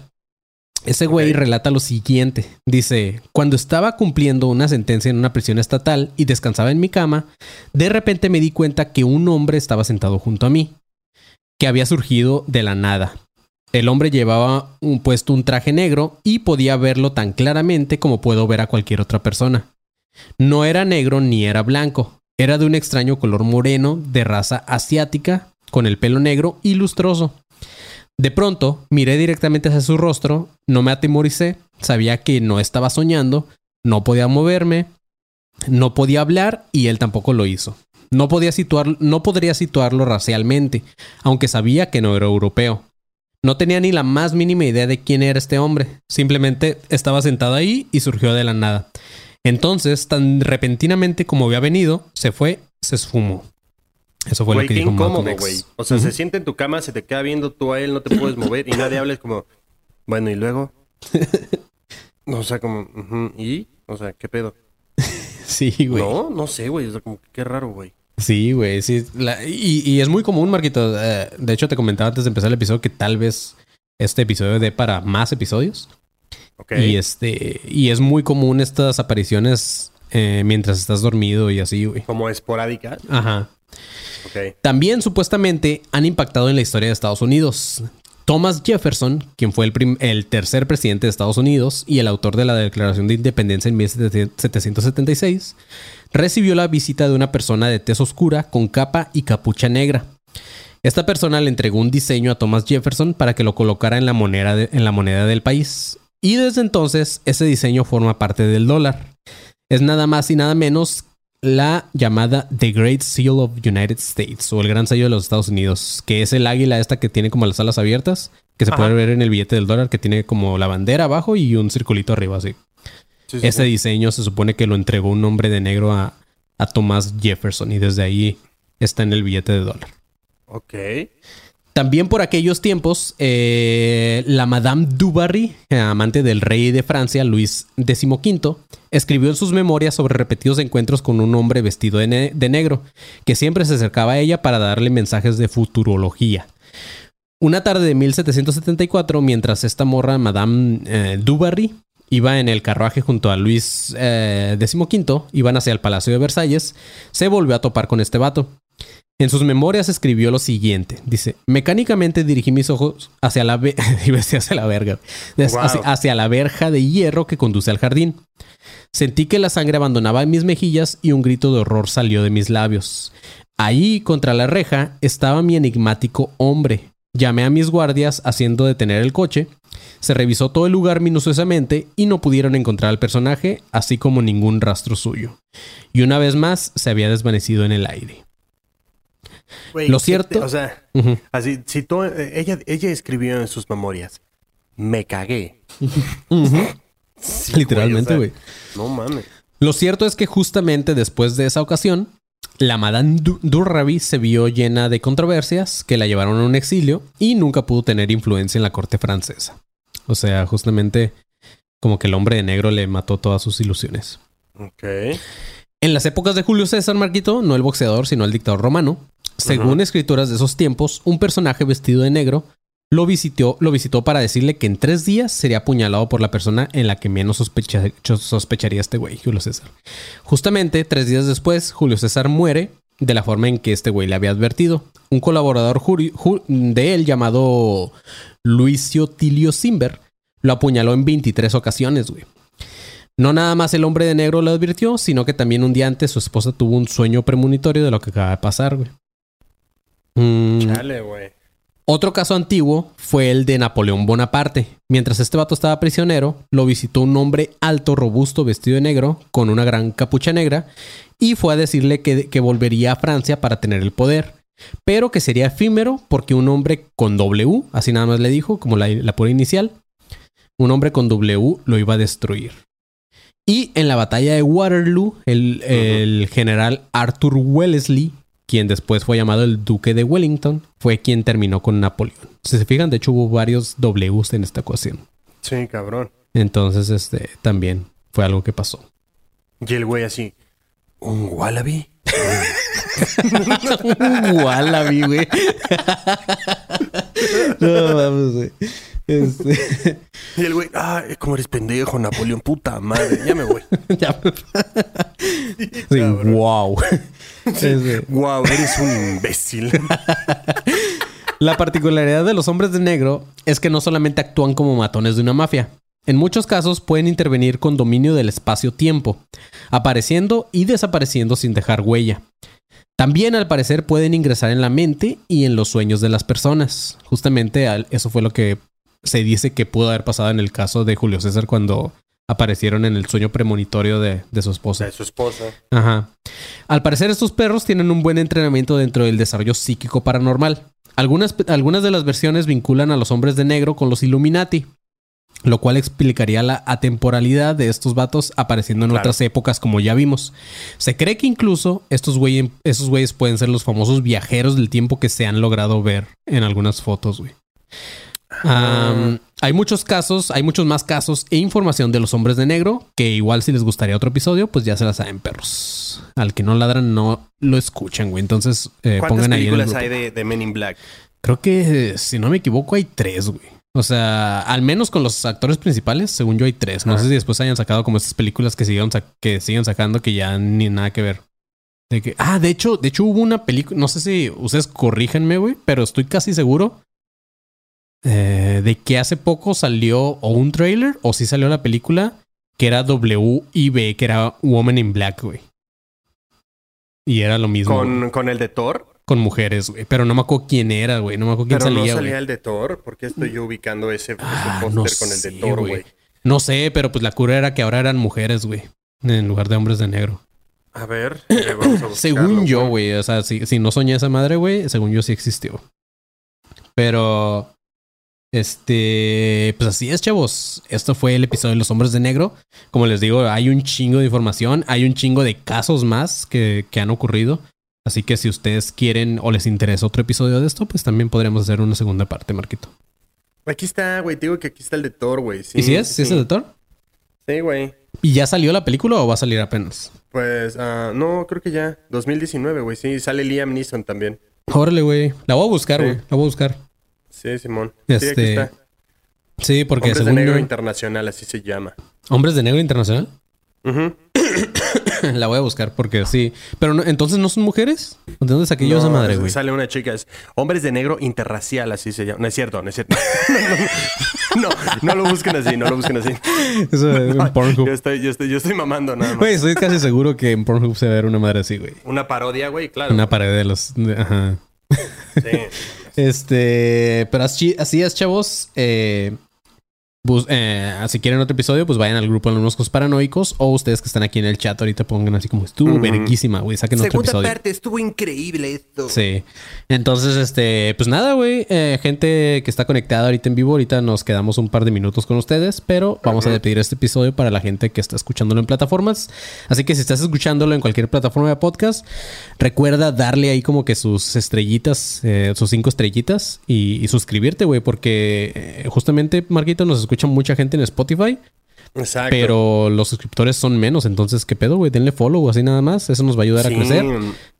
Ese güey relata lo siguiente. Dice, cuando estaba cumpliendo una sentencia en una prisión estatal y descansaba en mi cama, de repente me di cuenta que un hombre estaba sentado junto a mí. que había surgido de la nada. El hombre llevaba puesto un traje negro y podía verlo tan claramente como puedo ver a cualquier otra persona. No era negro ni era blanco, era de un extraño color moreno, de raza asiática, con el pelo negro y lustroso. De pronto, miré directamente hacia su rostro, no me atemoricé, sabía que no estaba soñando, no podía moverme, no podía hablar y él tampoco lo hizo. No, podía situar, no podría situarlo racialmente, aunque sabía que no era europeo. No tenía ni la más mínima idea de quién era este hombre. Simplemente estaba sentado ahí y surgió de la nada. Entonces, tan repentinamente como había venido, se fue, se esfumó. Eso fue lo que qué dijo incómodo, güey. O sea, se siente en tu cama, se te queda viendo tú a él, no te puedes mover y nadie habla, es como, bueno, ¿y luego? o sea, como, ¿y? O sea, ¿qué pedo? Sí, güey. No, no sé, güey. O sea, como, qué raro, güey. Sí, güey. Sí. La- y, y es muy común, Marquito. eh, de hecho, te comentaba antes de empezar el episodio que tal vez este episodio dé para más episodios. Ok. Y este. Y es muy común estas apariciones eh, mientras estás dormido y así, güey. Como esporádica. Ajá. Ok. También supuestamente han impactado en la historia de Estados Unidos. Thomas Jefferson, quien fue el, tercer presidente de Estados Unidos y el autor de la Declaración de Independencia en 1776, recibió la visita de una persona de tez oscura con capa y capucha negra. Esta persona le entregó un diseño a Thomas Jefferson para que lo colocara en la moneda, en la moneda del país. Y desde entonces ese diseño forma parte del dólar. Es nada más y nada menos la llamada The Great Seal of United States o el Gran Sello de los Estados Unidos, que es el águila esta que tiene como las alas abiertas, que se Ajá. puede ver en el billete del dólar, que tiene como la bandera abajo y un circulito arriba así. Sí, sí, Ese sí. diseño se supone que lo entregó un hombre de negro a, a Thomas Jefferson y desde ahí está en el billete de dólar. Ok. También por aquellos tiempos, eh, la Madame du Barry, eh, amante del rey de Francia, Luis XV, escribió en sus memorias sobre repetidos encuentros con un hombre vestido de, ne- de negro, que siempre se acercaba a ella para darle mensajes de futurología. Una tarde de 1774, mientras esta morra, Madame eh, du Barry, iba en el carruaje junto a Luis eh, XV, iban hacia el Palacio de Versalles, se volvió a topar con este vato. En sus memorias escribió lo siguiente. Dice, mecánicamente dirigí mis ojos hacia la, hacia la verga, Wow. hacia, hacia la verja de hierro que conduce al jardín. Sentí que la sangre abandonaba mis mejillas y un grito de horror salió de mis labios. Ahí, contra la reja, estaba mi enigmático hombre. Llamé a mis guardias haciendo detener el coche. Se revisó todo el lugar minuciosamente y no pudieron encontrar al personaje, así como ningún rastro suyo. Y una vez más se había desvanecido en el aire. Lo ¿qué cierto- te- o sea, así, si tú, ella, ella escribió en sus memorias, me cagué. Sí, Literalmente, güey. o sea, no mames. Lo cierto es que justamente después de esa ocasión, la Madame Du- Durrabi se vio llena de controversias que la llevaron a un exilio y nunca pudo tener influencia en la corte francesa. O sea, justamente como que el hombre de negro le mató todas sus ilusiones. Ok. En las épocas de Julio César Marquito, no el boxeador, sino el dictador romano, según escrituras de esos tiempos, un personaje vestido de negro lo visitó, lo visitó para decirle que en tres días sería apuñalado por la persona en la que menos sospecha- sospecharía este güey, Julio César. Justamente, tres días después, Julio César muere de la forma en que este güey le había advertido. Un colaborador ju- de él llamado Luisio Tilio Simber lo apuñaló en 23 ocasiones, güey. No nada más el hombre de negro lo advirtió, sino que también un día antes su esposa tuvo un sueño premonitorio de lo que acaba de pasar, güey. Mm, Chale, güey. otro caso antiguo fue el de Napoleón Bonaparte. Mientras este vato estaba prisionero, lo visitó un hombre alto, robusto, vestido de negro, con una gran capucha negra, y fue a decirle que, que volvería a Francia para tener el poder, pero que sería efímero porque un hombre con W, así nada más le dijo, como la, la pura inicial, un hombre con W lo iba a destruir. Y en la batalla de Waterloo, el, el general Arthur Wellesley, quien después fue llamado el Duque de Wellington, fue quien terminó con Napoleón. Si se fijan, de hecho hubo varios Ws en esta ocasión. Sí, cabrón. Entonces, este también fue algo que pasó. Y el güey así, ¿un wallaby? Wallaby, güey. no vamos, güey. Este, Y el güey, ah, como eres pendejo, Napoleón, puta madre, ya me voy. ya. Sí, wow. Este, Wow, eres un imbécil. La particularidad de los hombres de negro es que no solamente actúan como matones de una mafia. En muchos casos pueden intervenir con dominio del espacio-tiempo, apareciendo y desapareciendo sin dejar huella. También al parecer pueden ingresar en la mente y en los sueños de las personas. Justamente eso fue lo que se dice que pudo haber pasado en el caso de Julio César cuando aparecieron en el sueño premonitorio de, de su esposa. De su esposa. Ajá. Al parecer estos perros tienen un buen entrenamiento dentro del desarrollo psíquico paranormal. Algunas, algunas de las versiones vinculan a los hombres de negro con los Illuminati, lo cual explicaría la atemporalidad de estos vatos apareciendo en Claro. otras épocas como ya vimos. Se cree que incluso estos güeyes esos güeyes pueden ser los famosos viajeros del tiempo que se han logrado ver en algunas fotos, güey. Hay muchos casos, hay muchos más casos e información de los hombres de negro que igual si les gustaría otro episodio, pues ya se la saben, perros. Al que no ladran no lo escuchan, güey. Entonces eh, ¿Cuántas pongan ahí en el películas hay de, de Men in Black? Creo que, si no me equivoco, hay tres, güey. O sea, al menos con los actores principales, según yo hay tres. No Ajá. sé si después hayan sacado como estas películas que siguen, que siguen sacando que ya ni nada que ver. De que, ah, de hecho, de hecho hubo una película, no sé si ustedes corríjanme, güey, pero estoy casi seguro eh, de que hace poco salió o un trailer o sí salió la película que era WIB, que era Woman in Black, güey. Y era lo mismo güey, Con, con el de Thor. con mujeres, güey. Pero no me acuerdo quién era, güey. No me acuerdo quién Pero no salía, salía güey. el de Thor. ¿Por qué estoy yo ubicando ese, ese Ah, póster no con el de sé, Thor, güey. güey? No sé, pero pues la cura era que ahora eran mujeres, güey. En lugar de hombres de negro. A ver, eh, vamos a buscarlo, Según yo, güey. O sea, si, si no soñé esa madre, güey, según yo sí existió. Pero. Este. Pues así es, chavos. Esto fue el episodio de los hombres de negro. Como les digo, hay un chingo de información. Hay un chingo de casos más que, que han ocurrido. Así que si ustedes quieren o les interesa otro episodio de esto, pues también podríamos hacer una segunda parte, Marquito. Aquí está, güey. Te digo que aquí está el de Thor, güey. Sí, ¿Y si es? ¿Sí es el de Thor? Sí, güey. ¿Y ya salió la película o va a salir apenas? Pues, ah, no, creo que ya. 2019, güey. Sí, sale Liam Neeson también. Órale, güey. La voy a buscar, Sí. güey. La voy a buscar. Sí, Simón. Sí, aquí Este, está. Sí, porque Hombres de según Negro yo- Internacional, así se llama. Hombres de Negro Internacional. Ujú. la voy a buscar porque sí. Pero no- entonces no son mujeres. ¿De dónde saqué yo esa No, madre, es- güey? Sale una chica, es Hombres de Negro Interracial, así se llama. No es cierto, no es cierto. no, no, lo busquen así, no lo busquen así. Eso es en Pornhub. Yo estoy, yo estoy, yo estoy mamando nada más. Güey, estoy casi seguro que en Pornhub se va a ver una madre así, güey. Una parodia, güey, claro. Una pared de los. de- ajá. Sí. Este. Pero así, así es, chavos. Eh, bus- eh, si quieren otro episodio, pues vayan al grupo de los paranoicos. O ustedes que están aquí en el chat ahorita pongan así como estuvo Ujú. verguísima, güey. Saquen otro Segunda episodio. parte, estuvo increíble esto. Sí. Entonces, este, pues nada, güey. Eh, gente que está conectada ahorita en vivo, ahorita nos quedamos un par de minutos con ustedes, pero vamos a despedir este episodio para la gente que está escuchándolo en plataformas. Así que si estás escuchándolo en cualquier plataforma de podcast, recuerda darle ahí como que sus estrellitas, eh, sus cinco estrellitas y, y suscribirte, güey, porque eh, justamente, Marquito, nos escucha mucha gente en Spotify. Exacto. Pero los suscriptores son menos, entonces, ¿qué pedo, güey? Denle follow así nada más. Eso nos va a ayudar Sí, a crecer.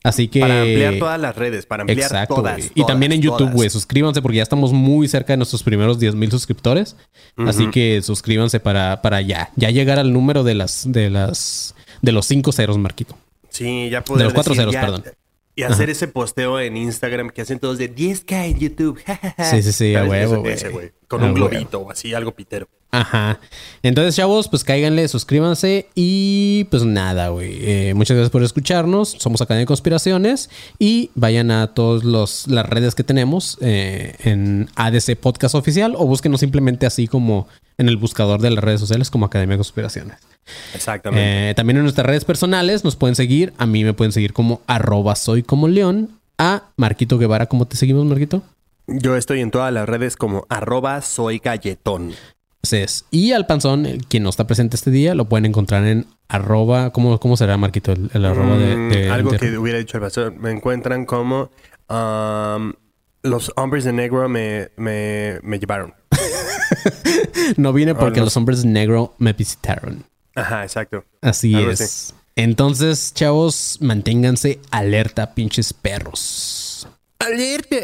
Así que. Para ampliar todas las redes, para ampliar Exacto, todas, güey. Y todas, también en YouTube, todas. güey. Suscríbanse porque ya estamos muy cerca de nuestros primeros 10 mil suscriptores. Así que suscríbanse para, para ya. Ya llegar al número de las, de las, de los 5 ceros, Marquito. Sí, ya poder De los cuatro decir ceros, ya- perdón. Y hacer ese posteo en Instagram que hacen todos de 10k en YouTube. Sí, sí, sí, a huevo, güey. Con A un globito o así, algo pitero. Ajá. Entonces, chavos, pues cáiganle, suscríbanse y pues nada, güey. Eh, muchas gracias por escucharnos. Somos Academia de Conspiraciones y vayan a todas las redes que tenemos eh, en ADC Podcast Oficial o búsquenos simplemente así como en el buscador de las redes sociales como Academia de Conspiraciones. Exactamente. Eh, también en nuestras redes personales nos pueden seguir. A mí me pueden seguir como arroba soy como león. A Marquito Guevara, ¿cómo te seguimos, Marquito? Yo estoy en todas las redes como arroba soy galletón. Entonces, y al panzón, quien no está presente este día, lo pueden encontrar en arroba. ¿Cómo, cómo será, Marquito? El, el arroba de, Mm, de- algo de- que hubiera dicho el pastor. Me encuentran como um, los hombres de negro me, me, me llevaron. No vine porque los hombres negro me visitaron. Ajá, exacto. Así Algo es. así. Entonces, chavos, manténganse alerta, pinches perros. ¡Alerta!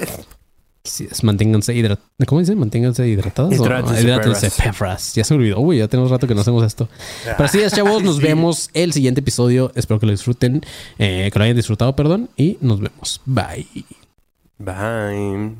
Así es, manténganse hidratados. ¿Cómo dice? Manténganse hidratados. o- Hidrátense, Hidrátense, perras. Ya se me olvidó, güey. Ya tenemos rato que no hacemos esto. Pero así es, chavos. Nos Sí. vemos el siguiente episodio. Espero que lo disfruten. eh, que lo hayan disfrutado, perdón. Y nos vemos. Bye. Bye.